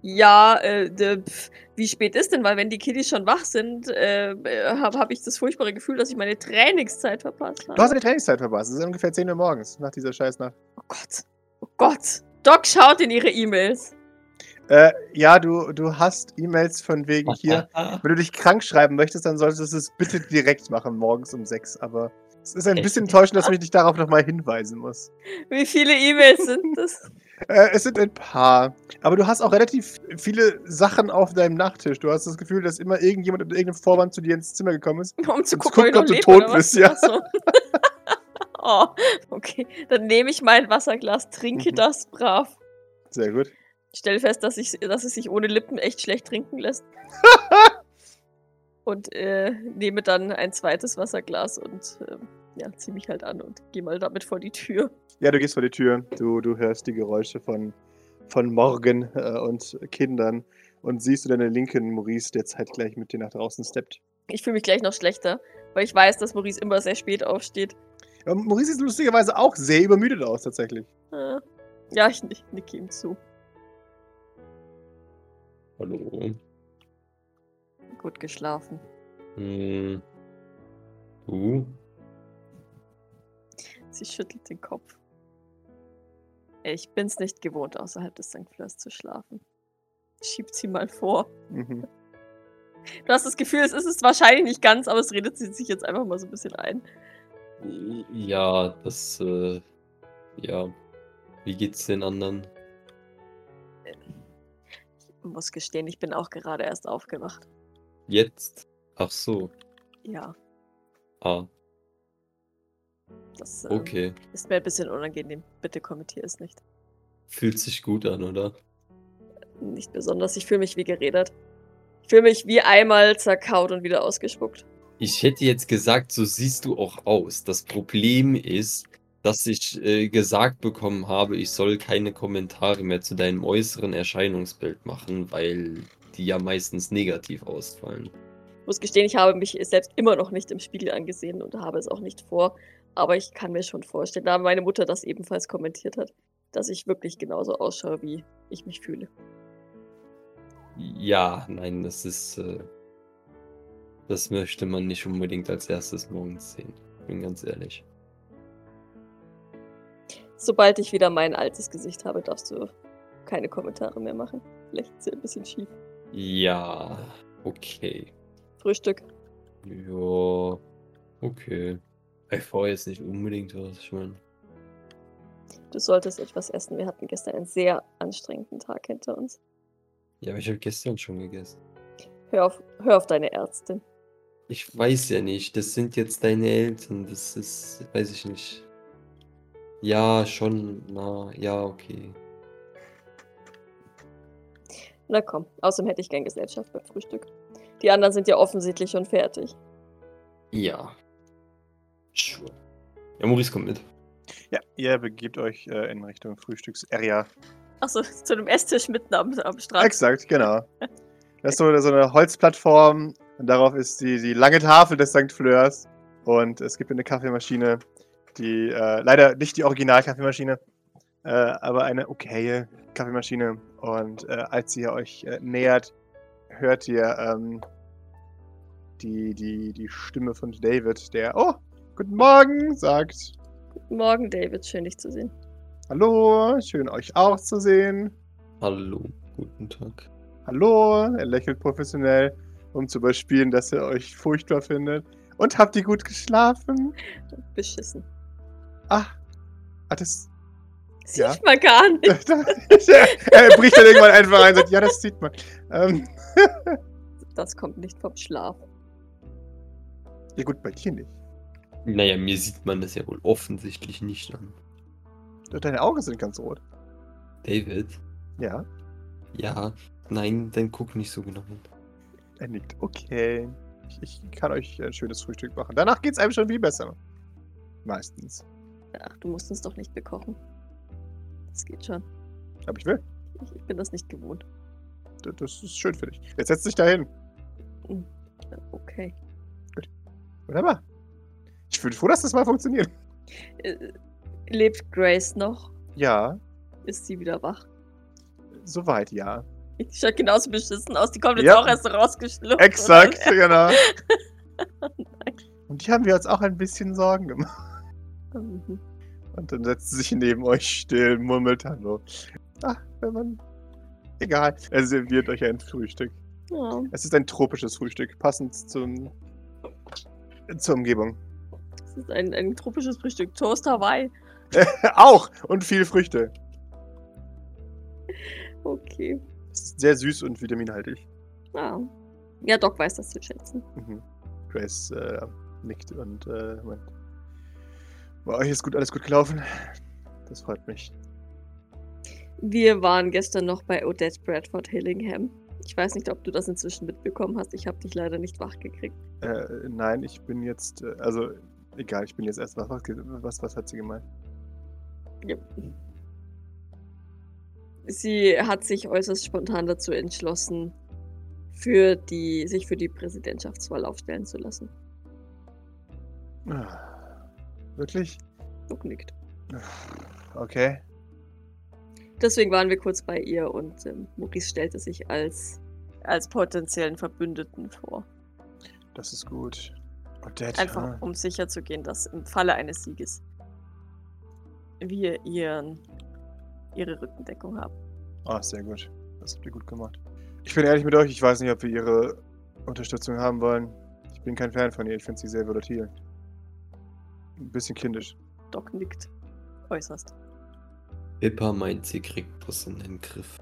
Ja, äh, de, pf, wie spät ist denn? Weil wenn die Kiddies schon wach sind, äh, habe hab ich das furchtbare Gefühl, dass ich meine Trainingszeit verpasst habe. Du hast deine Trainingszeit verpasst. Es ist ungefähr 10 Uhr morgens nach dieser Scheißnacht. Oh Gott. Oh Gott. Doc schaut in ihre E-Mails. Äh, ja, du, du hast E-Mails von wegen hier. Wenn du dich krank schreiben möchtest, dann solltest du es bitte direkt machen, morgens um 6. Aber es ist ein bisschen enttäuschend, dass ich dich darauf nochmal hinweisen muss. Wie viele E-Mails sind das? Äh, es sind ein paar. Aber du hast auch relativ viele Sachen auf deinem Nachttisch. Du hast das Gefühl, dass immer irgendjemand unter irgendeinem Vorwand zu dir ins Zimmer gekommen ist. Um zu gucken, ich gucken, ob du tot bist, ja. So. oh, okay. Dann nehme ich mein Wasserglas, trinke Mhm. das brav. Sehr gut. Stelle fest, dass, ich, dass es sich ohne Lippen echt schlecht trinken lässt. und äh, nehme dann ein zweites Wasserglas und ähm, ja, ziehe mich halt an und gehe mal damit vor die Tür. Ja, du gehst vor die Tür. Du, du hörst die Geräusche von, von Morgen äh, und Kindern. Und siehst du deine linken Maurice, der zeitgleich mit dir nach draußen steppt. Ich fühle mich gleich noch schlechter, weil ich weiß, dass Maurice immer sehr spät aufsteht. Ja, Maurice sieht lustigerweise auch sehr übermüdet aus, tatsächlich. Äh, ja, ich, ich nicke ihm zu. Hallo. Gut geschlafen. Hm. Du? Sie schüttelt den Kopf. Ich bin's nicht gewohnt, außerhalb des St. Fleurs zu schlafen. Schiebt sie mal vor. Mhm. Du hast das Gefühl, es ist es wahrscheinlich nicht ganz, aber es redet sie sich jetzt einfach mal so ein bisschen ein. Ja, das, äh, ja. Wie geht's den anderen? Ich muss gestehen, ich bin auch gerade erst aufgewacht. Jetzt? Ach so. Ja, Ah, das ähm, okay. ist mir ein bisschen unangenehm. Bitte kommentier es nicht. Fühlt sich gut an, oder? Nicht besonders. Ich fühle mich wie geredet. Ich fühle mich wie einmal zerkaut und wieder ausgespuckt. Ich hätte jetzt gesagt, so siehst du auch aus. Das Problem ist, dass ich äh, gesagt bekommen habe, ich soll keine Kommentare mehr zu deinem äußeren Erscheinungsbild machen, weil die ja meistens negativ ausfallen. Ich muss gestehen, ich habe mich selbst immer noch nicht im Spiegel angesehen und habe es auch nicht vor. Aber ich kann mir schon vorstellen, da meine Mutter das ebenfalls kommentiert hat, dass ich wirklich genauso ausschaue, wie ich mich fühle. Ja, nein, das ist. Äh, das möchte man nicht unbedingt als erstes morgens sehen. Bin ganz ehrlich. Sobald ich wieder mein altes Gesicht habe, darfst du keine Kommentare mehr machen. Vielleicht ist ein bisschen schief. Ja, okay. Frühstück. Ja, okay. Ich brauche jetzt nicht unbedingt was, ich meine. Du solltest etwas essen. Wir hatten gestern einen sehr anstrengenden Tag hinter uns. Ja, aber ich habe gestern schon gegessen. Hör auf, hör auf deine Ärztin. Ich weiß ja nicht, das sind jetzt deine Eltern, das ist, weiß ich nicht. Ja, schon, na, ja, okay. Na komm, außerdem hätte ich gern Gesellschaft beim Frühstück. Die anderen sind ja offensichtlich schon fertig. Ja. Sure. Ja, Maurice kommt mit. Ja, ihr begebt euch äh, in Richtung Frühstücksarea. Achso, zu einem Esstisch mitten am, am Strand. Exakt, genau. Das ist so, so eine Holzplattform und darauf ist die, die lange Tafel des St. Fleurs. Und es gibt eine Kaffeemaschine, die äh, leider nicht die Original-Kaffeemaschine, äh, aber eine okaye Kaffeemaschine. Und äh, als ihr euch äh, nähert, hört ihr ähm, die, die, die Stimme von David, der, oh, guten Morgen, sagt, Guten Morgen, David. Schön, dich zu sehen. hallo, schön euch auch zu sehen. Hallo, guten Tag. Hallo, er lächelt professionell, um zu überspielen, dass er euch furchtbar findet. Und habt ihr gut geschlafen? Beschissen. Ah, ah das. Sieht Ja. man gar nicht. er bricht dann irgendwann einfach ein und sagt, ja, das sieht man. Ähm, Das kommt nicht vom Schlaf. ja gut, bei dir nicht. Naja, mir sieht man das ja wohl offensichtlich nicht an. Deine Augen sind ganz rot. David? Ja, Ja, nein, dann guck nicht so genau hin. er nickt. Okay. Ich, ich kann euch ein schönes Frühstück machen. Danach geht's einem schon viel besser. Meistens. Ach, du musst uns doch nicht bekochen. Das geht schon. Aber ich will. Ich, ich bin das nicht gewohnt. Das, das ist schön für dich. Jetzt setz dich da hin. Okay. Wunderbar. Ich bin froh, dass das mal funktioniert. Äh, lebt Grace noch? Ja, Ist sie wieder wach? soweit ja. Die schaut genauso beschissen aus. Die kommt jetzt Ja. auch erst rausgeschlüpft. Exakt, oder? genau. Und die haben wir uns auch ein bisschen Sorgen gemacht. Mhm. Und dann setzt sie sich neben euch still, murmelt Hallo. Ach, wenn man. Egal. Er serviert euch ein Frühstück. Ja. Es ist ein tropisches Frühstück, passend zum, zur Umgebung. Das ist ein, ein tropisches Frühstück. Toast Hawaii. auch! Und viele Früchte. Okay. Ist sehr süß und vitaminhaltig. Ja. Ja, Doc weiß das zu schätzen. Mhm. Grace äh, nickt und äh, meint, bei euch ist gut, alles gut gelaufen. Das freut mich. Wir waren gestern noch bei Odette Bradford Hillingham. Ich weiß nicht, ob du das inzwischen mitbekommen hast. Ich habe dich leider nicht wach gekriegt. Äh, nein, ich bin jetzt, äh, also egal, ich bin jetzt erst was, was, was hat sie gemeint? Ja. Sie hat sich äußerst spontan dazu entschlossen, für die, sich für die Präsidentschaftswahl aufstellen zu lassen. Ah, Wirklich? Doc nickt. Okay. Deswegen waren wir kurz bei ihr und ähm, Maurice stellte sich als, als potenziellen Verbündeten vor. Das ist gut. Odette. Einfach ah. um sicher zu gehen, dass im Falle eines Sieges wir ihren, ihre Rückendeckung haben. Ah, sehr gut. Das habt ihr gut gemacht. Ich bin ehrlich mit euch, ich weiß nicht, ob wir ihre Unterstützung haben wollen. Ich bin kein Fan von ihr, ich finde sie sehr volatil. Ein bisschen kindisch. Doc nickt äußerst. Pippa meint, sie kriegt das in den Griff.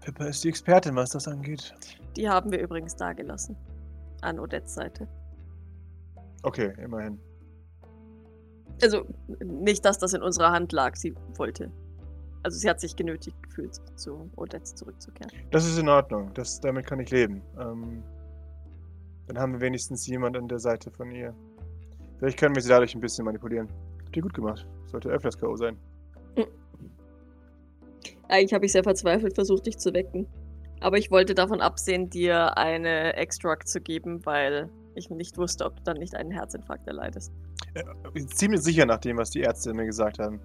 Pippa ist die Expertin, was das angeht. Die haben wir übrigens dagelassen. An Odettes Seite. Okay, immerhin. Also, nicht, dass das in unserer Hand lag. Sie wollte. Also, sie hat sich genötigt gefühlt, zu Odette zurückzukehren. Das ist in Ordnung. Das, damit kann ich leben. Ähm, Dann haben wir wenigstens jemand an der Seite von ihr. Vielleicht können wir sie dadurch ein bisschen manipulieren. Habt ihr gut gemacht. Sollte öfters K.O. sein. Eigentlich habe ich sehr verzweifelt versucht, dich zu wecken. Aber ich wollte davon absehen, dir eine Extract zu geben, weil ich nicht wusste, ob du dann nicht einen Herzinfarkt erleidest. Ich bin ziemlich sicher nach dem, was die Ärzte mir gesagt haben.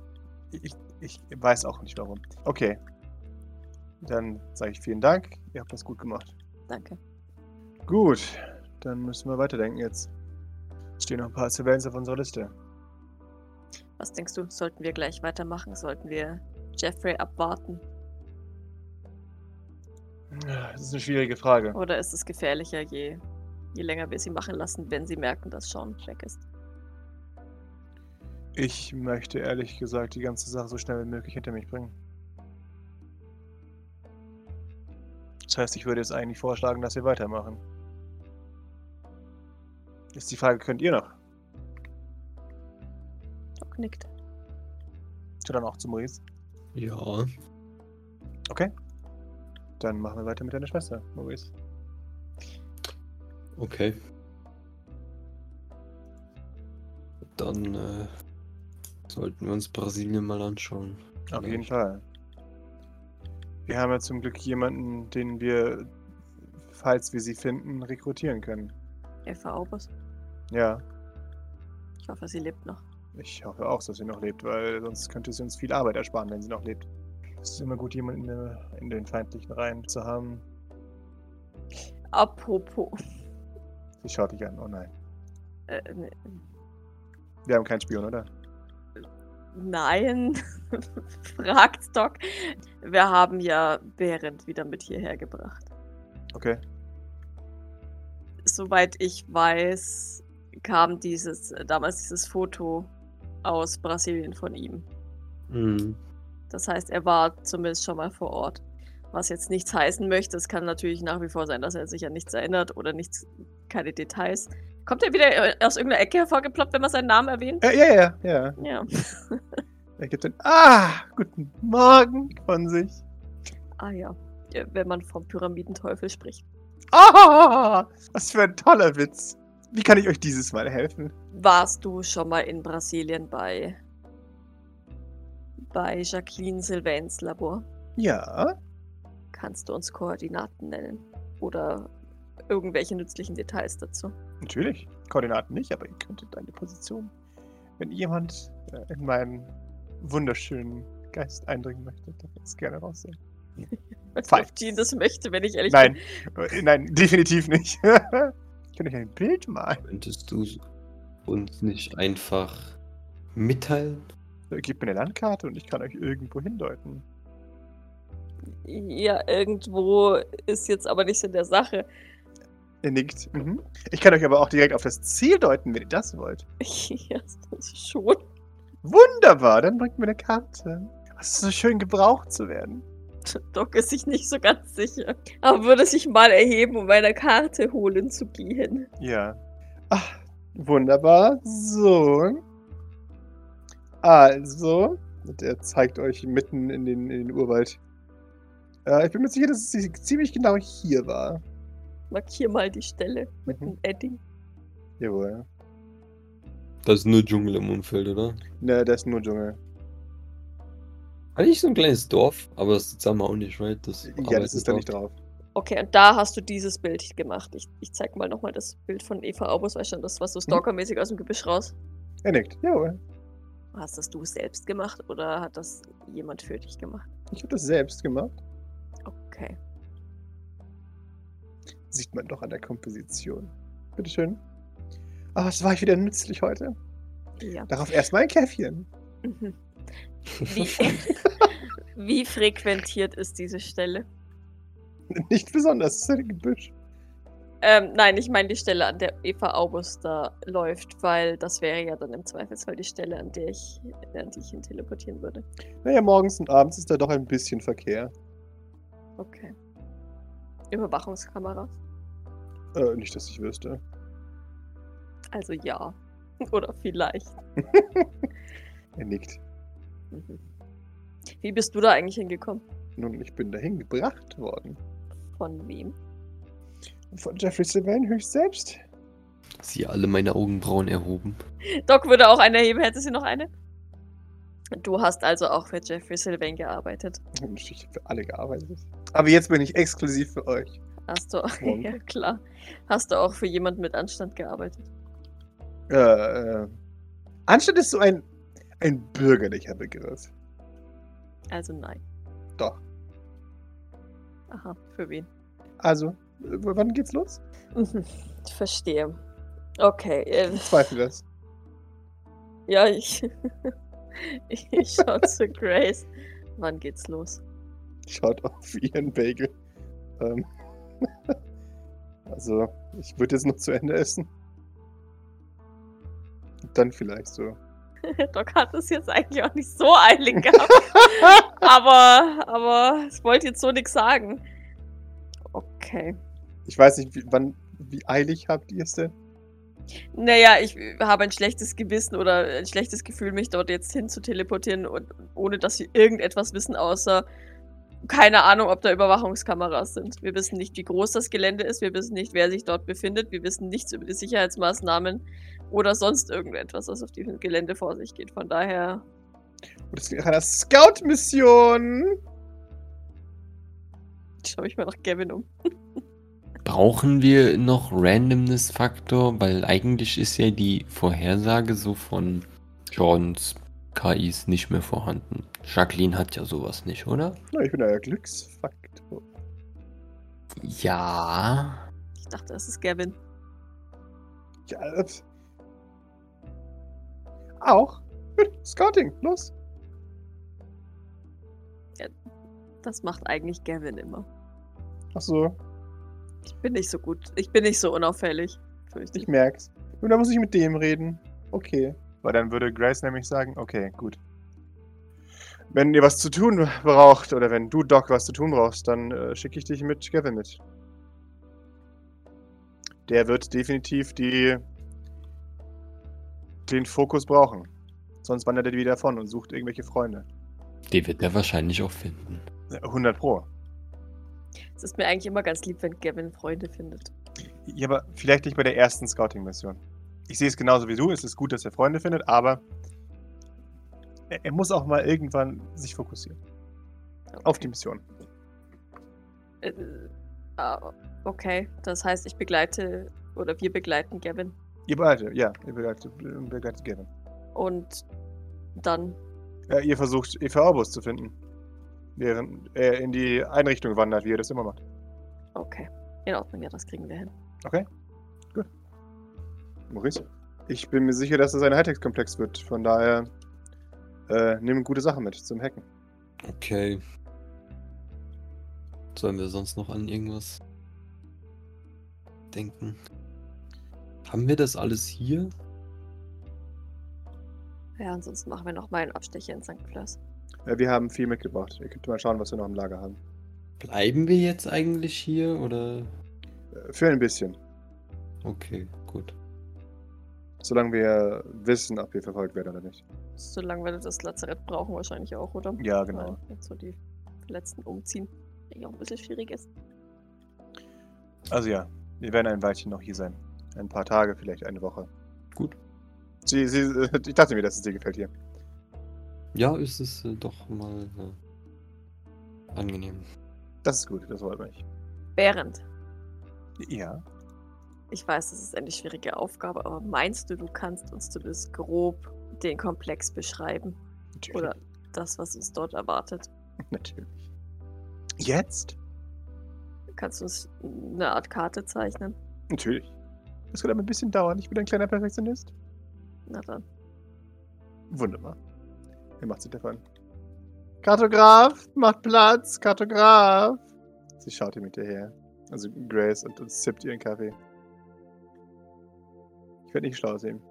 Ich, ich weiß auch nicht warum. Okay. Dann sage ich vielen Dank. Ihr habt das gut gemacht. Danke. Gut. Dann müssen wir weiterdenken jetzt. Es stehen noch ein paar Surveillance auf unserer Liste. Was denkst du, sollten wir gleich weitermachen? Sollten wir Jeffrey abwarten? Das ist eine schwierige Frage. Oder ist es gefährlicher, je, je länger wir sie machen lassen, wenn sie merken, dass Sean weg ist? Ich möchte ehrlich gesagt die ganze Sache so schnell wie möglich hinter mich bringen. Das heißt, ich würde jetzt eigentlich vorschlagen, dass wir weitermachen. Ist die Frage, könnt ihr noch? Doc nickt. Zu dann auch zu Maurice. Ja. Dann machen wir weiter mit deiner Schwester, Maurice. Okay. Dann äh, sollten wir uns Brasilien mal anschauen. Auf jeden. Fall. Wir haben ja zum Glück jemanden, den wir, falls wir sie finden, rekrutieren können. Eva Aubers. Ja, Ich hoffe, sie lebt noch. ich hoffe auch, dass sie noch lebt, weil sonst könnte sie uns viel Arbeit ersparen, wenn sie noch lebt. Es ist immer gut, jemanden der- in den feindlichen Reihen zu haben. Apropos. Sie schaut dich an. Oh nein. Äh, ne- Wir haben keinen Spion, oder? nein. Fragt Doc. Wir haben ja Behrendt wieder mit hierher gebracht. Okay. Soweit ich weiß, kam dieses, äh, damals dieses Foto aus Brasilien von ihm. Mhm. Das heißt, er war zumindest schon mal vor Ort. Was jetzt nichts heißen möchte, es kann natürlich nach wie vor sein, dass er sich an nichts erinnert oder nichts, keine Details. Kommt er wieder äh, aus irgendeiner Ecke hervorgeploppt, wenn man seinen Namen erwähnt? Äh, ja, ja, ja. Ja. Er gibt dann Ah, guten Morgen von sich. Ah ja. Ja, Wenn man vom Pyramidenteufel spricht. Ah, was für ein toller Witz. Wie kann ich euch dieses Mal helfen? Warst du schon mal in Brasilien bei. bei Jacqueline Sylvains Labor? Ja, Kannst du uns Koordinaten nennen? Oder irgendwelche nützlichen Details dazu? natürlich. Koordinaten nicht, aber ihr könntet eine Position. Wenn jemand äh, in meinen wunderschönen Geist eindringen möchte, er es gerne raussehen. Ob Jean das möchte, wenn ich ehrlich Nein, äh, nein, definitiv nicht. ich kann euch ein Bild malen. Könntest du uns nicht einfach mitteilen? Äh, Gebt mir eine Landkarte und ich kann euch irgendwo hindeuten. bin. Ja, irgendwo ist jetzt aber nicht in der Sache. Er nickt. Mhm. Ich kann euch aber auch direkt auf das Ziel deuten, wenn ihr das wollt. ja, das ist schon. Wunderbar, dann bringt mir eine Karte. Es ist so schön, gebraucht zu werden. Doc ist sich nicht so ganz sicher. Aber würde sich mal erheben, um eine Karte holen zu gehen. Ja. Ach, wunderbar. So. Also. Und er zeigt euch mitten in den, in den Urwald. Äh, ich bin mir sicher, dass es ziemlich genau hier war. Markier mal die Stelle mit Mhm. einem Edding. Jawohl. Das ist nur Dschungel im Umfeld, oder? Ne, das ist nur Dschungel. Eigentlich so ein kleines Dorf, aber das sagen wir auch nicht, right? Das Ja, das ist da nicht drauf. Okay, und da hast du dieses Bild gemacht. Ich, ich zeig mal nochmal das Bild von Eva Aubus, weißt schon, das was so stalkermäßig aus dem Gebüsch raus. Er nickt. Jawohl. Hast das du selbst gemacht oder hat das jemand für dich gemacht? Ich habe das selbst gemacht. Okay. Sieht man doch an der Komposition. Bitteschön. Ah, was war ich wieder nützlich heute? Ja. Darauf erstmal ein Käffchen. Mhm. Wie, wie frequentiert ist diese Stelle? Nicht besonders, es ist ein Gebüsch. Ähm, nein, ich meine die Stelle, an der Eva August da läuft, weil das wäre ja dann im Zweifelsfall die Stelle, an der ich, an die ich ihn teleportieren würde. Naja, morgens und abends ist da doch ein bisschen Verkehr. Okay. Überwachungskameras? Äh, nicht, dass ich wüsste. Also ja. Oder vielleicht. Er nickt. Mhm. Wie bist du da eigentlich hingekommen? Nun, ich bin dahin gebracht worden. Von wem? Von Jeffrey Sylvain höchst selbst. Sie alle meine Augenbrauen erhoben. Doc würde auch eine erheben. Hätte sie noch eine? Du hast also auch für Jeffrey Sylvain gearbeitet. Ich habe für alle gearbeitet. Aber jetzt bin ich exklusiv für euch. Hast du, Und? ja klar. Hast du auch für jemanden mit Anstand gearbeitet? Äh, äh, Anstand ist so ein, ein bürgerlicher Begriff. Also nein. Doch. Aha, für wen? Also, wann geht's los? Mhm, ich verstehe. Okay, äh, Ich zweifle das. ja, ich, ich schau zu Grace. Wann geht's los? Schaut auf ihren Bagel. Ähm, also, ich würde jetzt noch zu Ende essen. Dann vielleicht so. Doc hat es jetzt eigentlich auch nicht so eilig gehabt. aber, aber es wollte jetzt so nichts sagen. Okay. Ich weiß nicht, wie, wann, wie eilig habt ihr es denn? Naja, ich habe ein schlechtes Gewissen oder ein schlechtes Gefühl, mich dort jetzt hin zu teleportieren, und, ohne dass wir irgendetwas wissen, außer keine Ahnung, ob da Überwachungskameras sind. Wir wissen nicht, wie groß das Gelände ist, wir wissen nicht, wer sich dort befindet, wir wissen nichts über die Sicherheitsmaßnahmen oder sonst irgendetwas, was auf diesem Gelände vor sich geht. Von daher, Und es geht nach einer Scout-Mission. schaue ich mal nach Gavin um. Brauchen wir noch Randomness-Faktor? Weil eigentlich ist ja die Vorhersage so von Jordans KIs nicht mehr vorhanden. Jacqueline hat ja sowas nicht, oder? Na, ich bin euer Glücksfaktor. Ja. Ich dachte, das ist Gavin. Ja, das... Auch? Gut, Scouting, los. Das macht eigentlich Gavin immer. Ach so, Ich bin nicht so gut. Ich bin nicht so unauffällig. Fürchte ich ich. merk's. Und dann muss ich mit dem reden. Okay. Weil dann würde Grace nämlich sagen, okay, gut. Wenn ihr was zu tun braucht, oder wenn du, Doc, was zu tun brauchst, dann äh, schicke ich dich mit Gavin mit. Der wird definitiv die den Fokus brauchen. Sonst wandert er wieder davon und sucht irgendwelche Freunde. Die wird er wahrscheinlich auch finden. Äh, 100 Pro. Es ist mir eigentlich immer ganz lieb, wenn Gavin Freunde findet. Ja, aber vielleicht nicht bei der ersten Scouting-Mission. Ich sehe es genauso wie du. Es ist gut, dass er Freunde findet, aber er, muss auch mal irgendwann sich fokussieren. Auf die Mission. Äh, ah, okay, das heißt, ich begleite oder wir begleiten Gavin. Ihr beide, ja, ihr begleitet, begleitet Gavin. Und dann, Ja, ihr versucht, Eva Orbus zu finden. Während er in die Einrichtung wandert, wie er das immer macht. okay. In Ordnung, ja, das kriegen wir hin. Okay? Gut. Maurice? Ich bin mir sicher, dass es ein Hightech-Komplex wird. Von daher, äh, nimm gute Sachen mit zum Hacken. Okay. Sollen wir sonst noch an irgendwas denken? Haben wir das alles hier? Ja, ansonsten machen wir noch mal einen Abstecher in St. Fleurs. Äh, wir haben viel mitgebracht. Ihr könnt mal schauen, was wir noch im Lager haben. Bleiben wir jetzt eigentlich hier oder? Äh, für ein bisschen. Okay, gut. Solange wir wissen, ob wir verfolgt werden oder nicht. Solange wir das Lazarett brauchen, wahrscheinlich auch, oder? Ja, genau. Weil jetzt so die Verletzten umziehen. Ja, auch ein bisschen schwierig ist. Also ja, wir werden ein Weilchen noch hier sein. Ein paar Tage, vielleicht eine Woche. Gut. Sie, sie, ich dachte mir, dass es dir gefällt hier. Ja, ist es äh, doch mal äh, angenehm. Das ist gut, das freut mich. Während. Ja. Ich weiß, das ist eine schwierige Aufgabe, aber meinst du, du kannst uns zumindest grob den Komplex beschreiben? Natürlich. Oder das, was uns dort erwartet? Natürlich. Jetzt? Kannst du uns eine Art Karte zeichnen? Natürlich. Das wird aber ein bisschen dauern. Ich bin ein kleiner Perfektionist. Na dann. Wunderbar. Er macht sich davon. Kartograf, macht Platz, Kartograf. Sie schaut ihm hinterher. Also Grace und, und sippt ihren Kaffee. Ich werde nicht schlau sehen.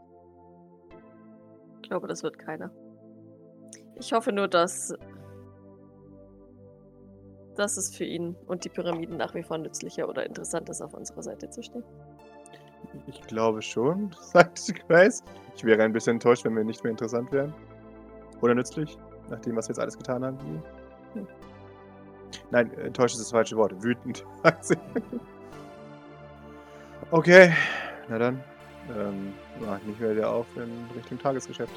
Ich glaube, das wird keiner. Ich hoffe nur, dass, dass es für ihn und die Pyramiden nach wie vor nützlicher oder interessant ist, auf unserer Seite zu stehen. Ich glaube schon, sagt Grace. Ich wäre ein bisschen enttäuscht, wenn wir nicht mehr interessant wären. Oder nützlich, nach dem, was wir jetzt alles getan haben. Hm. Nein, enttäuscht ist das falsche Wort. Wütend, sagt sie. Okay, na dann. Ähm, ich mich wieder auf in Richtung Tagesgeschäft.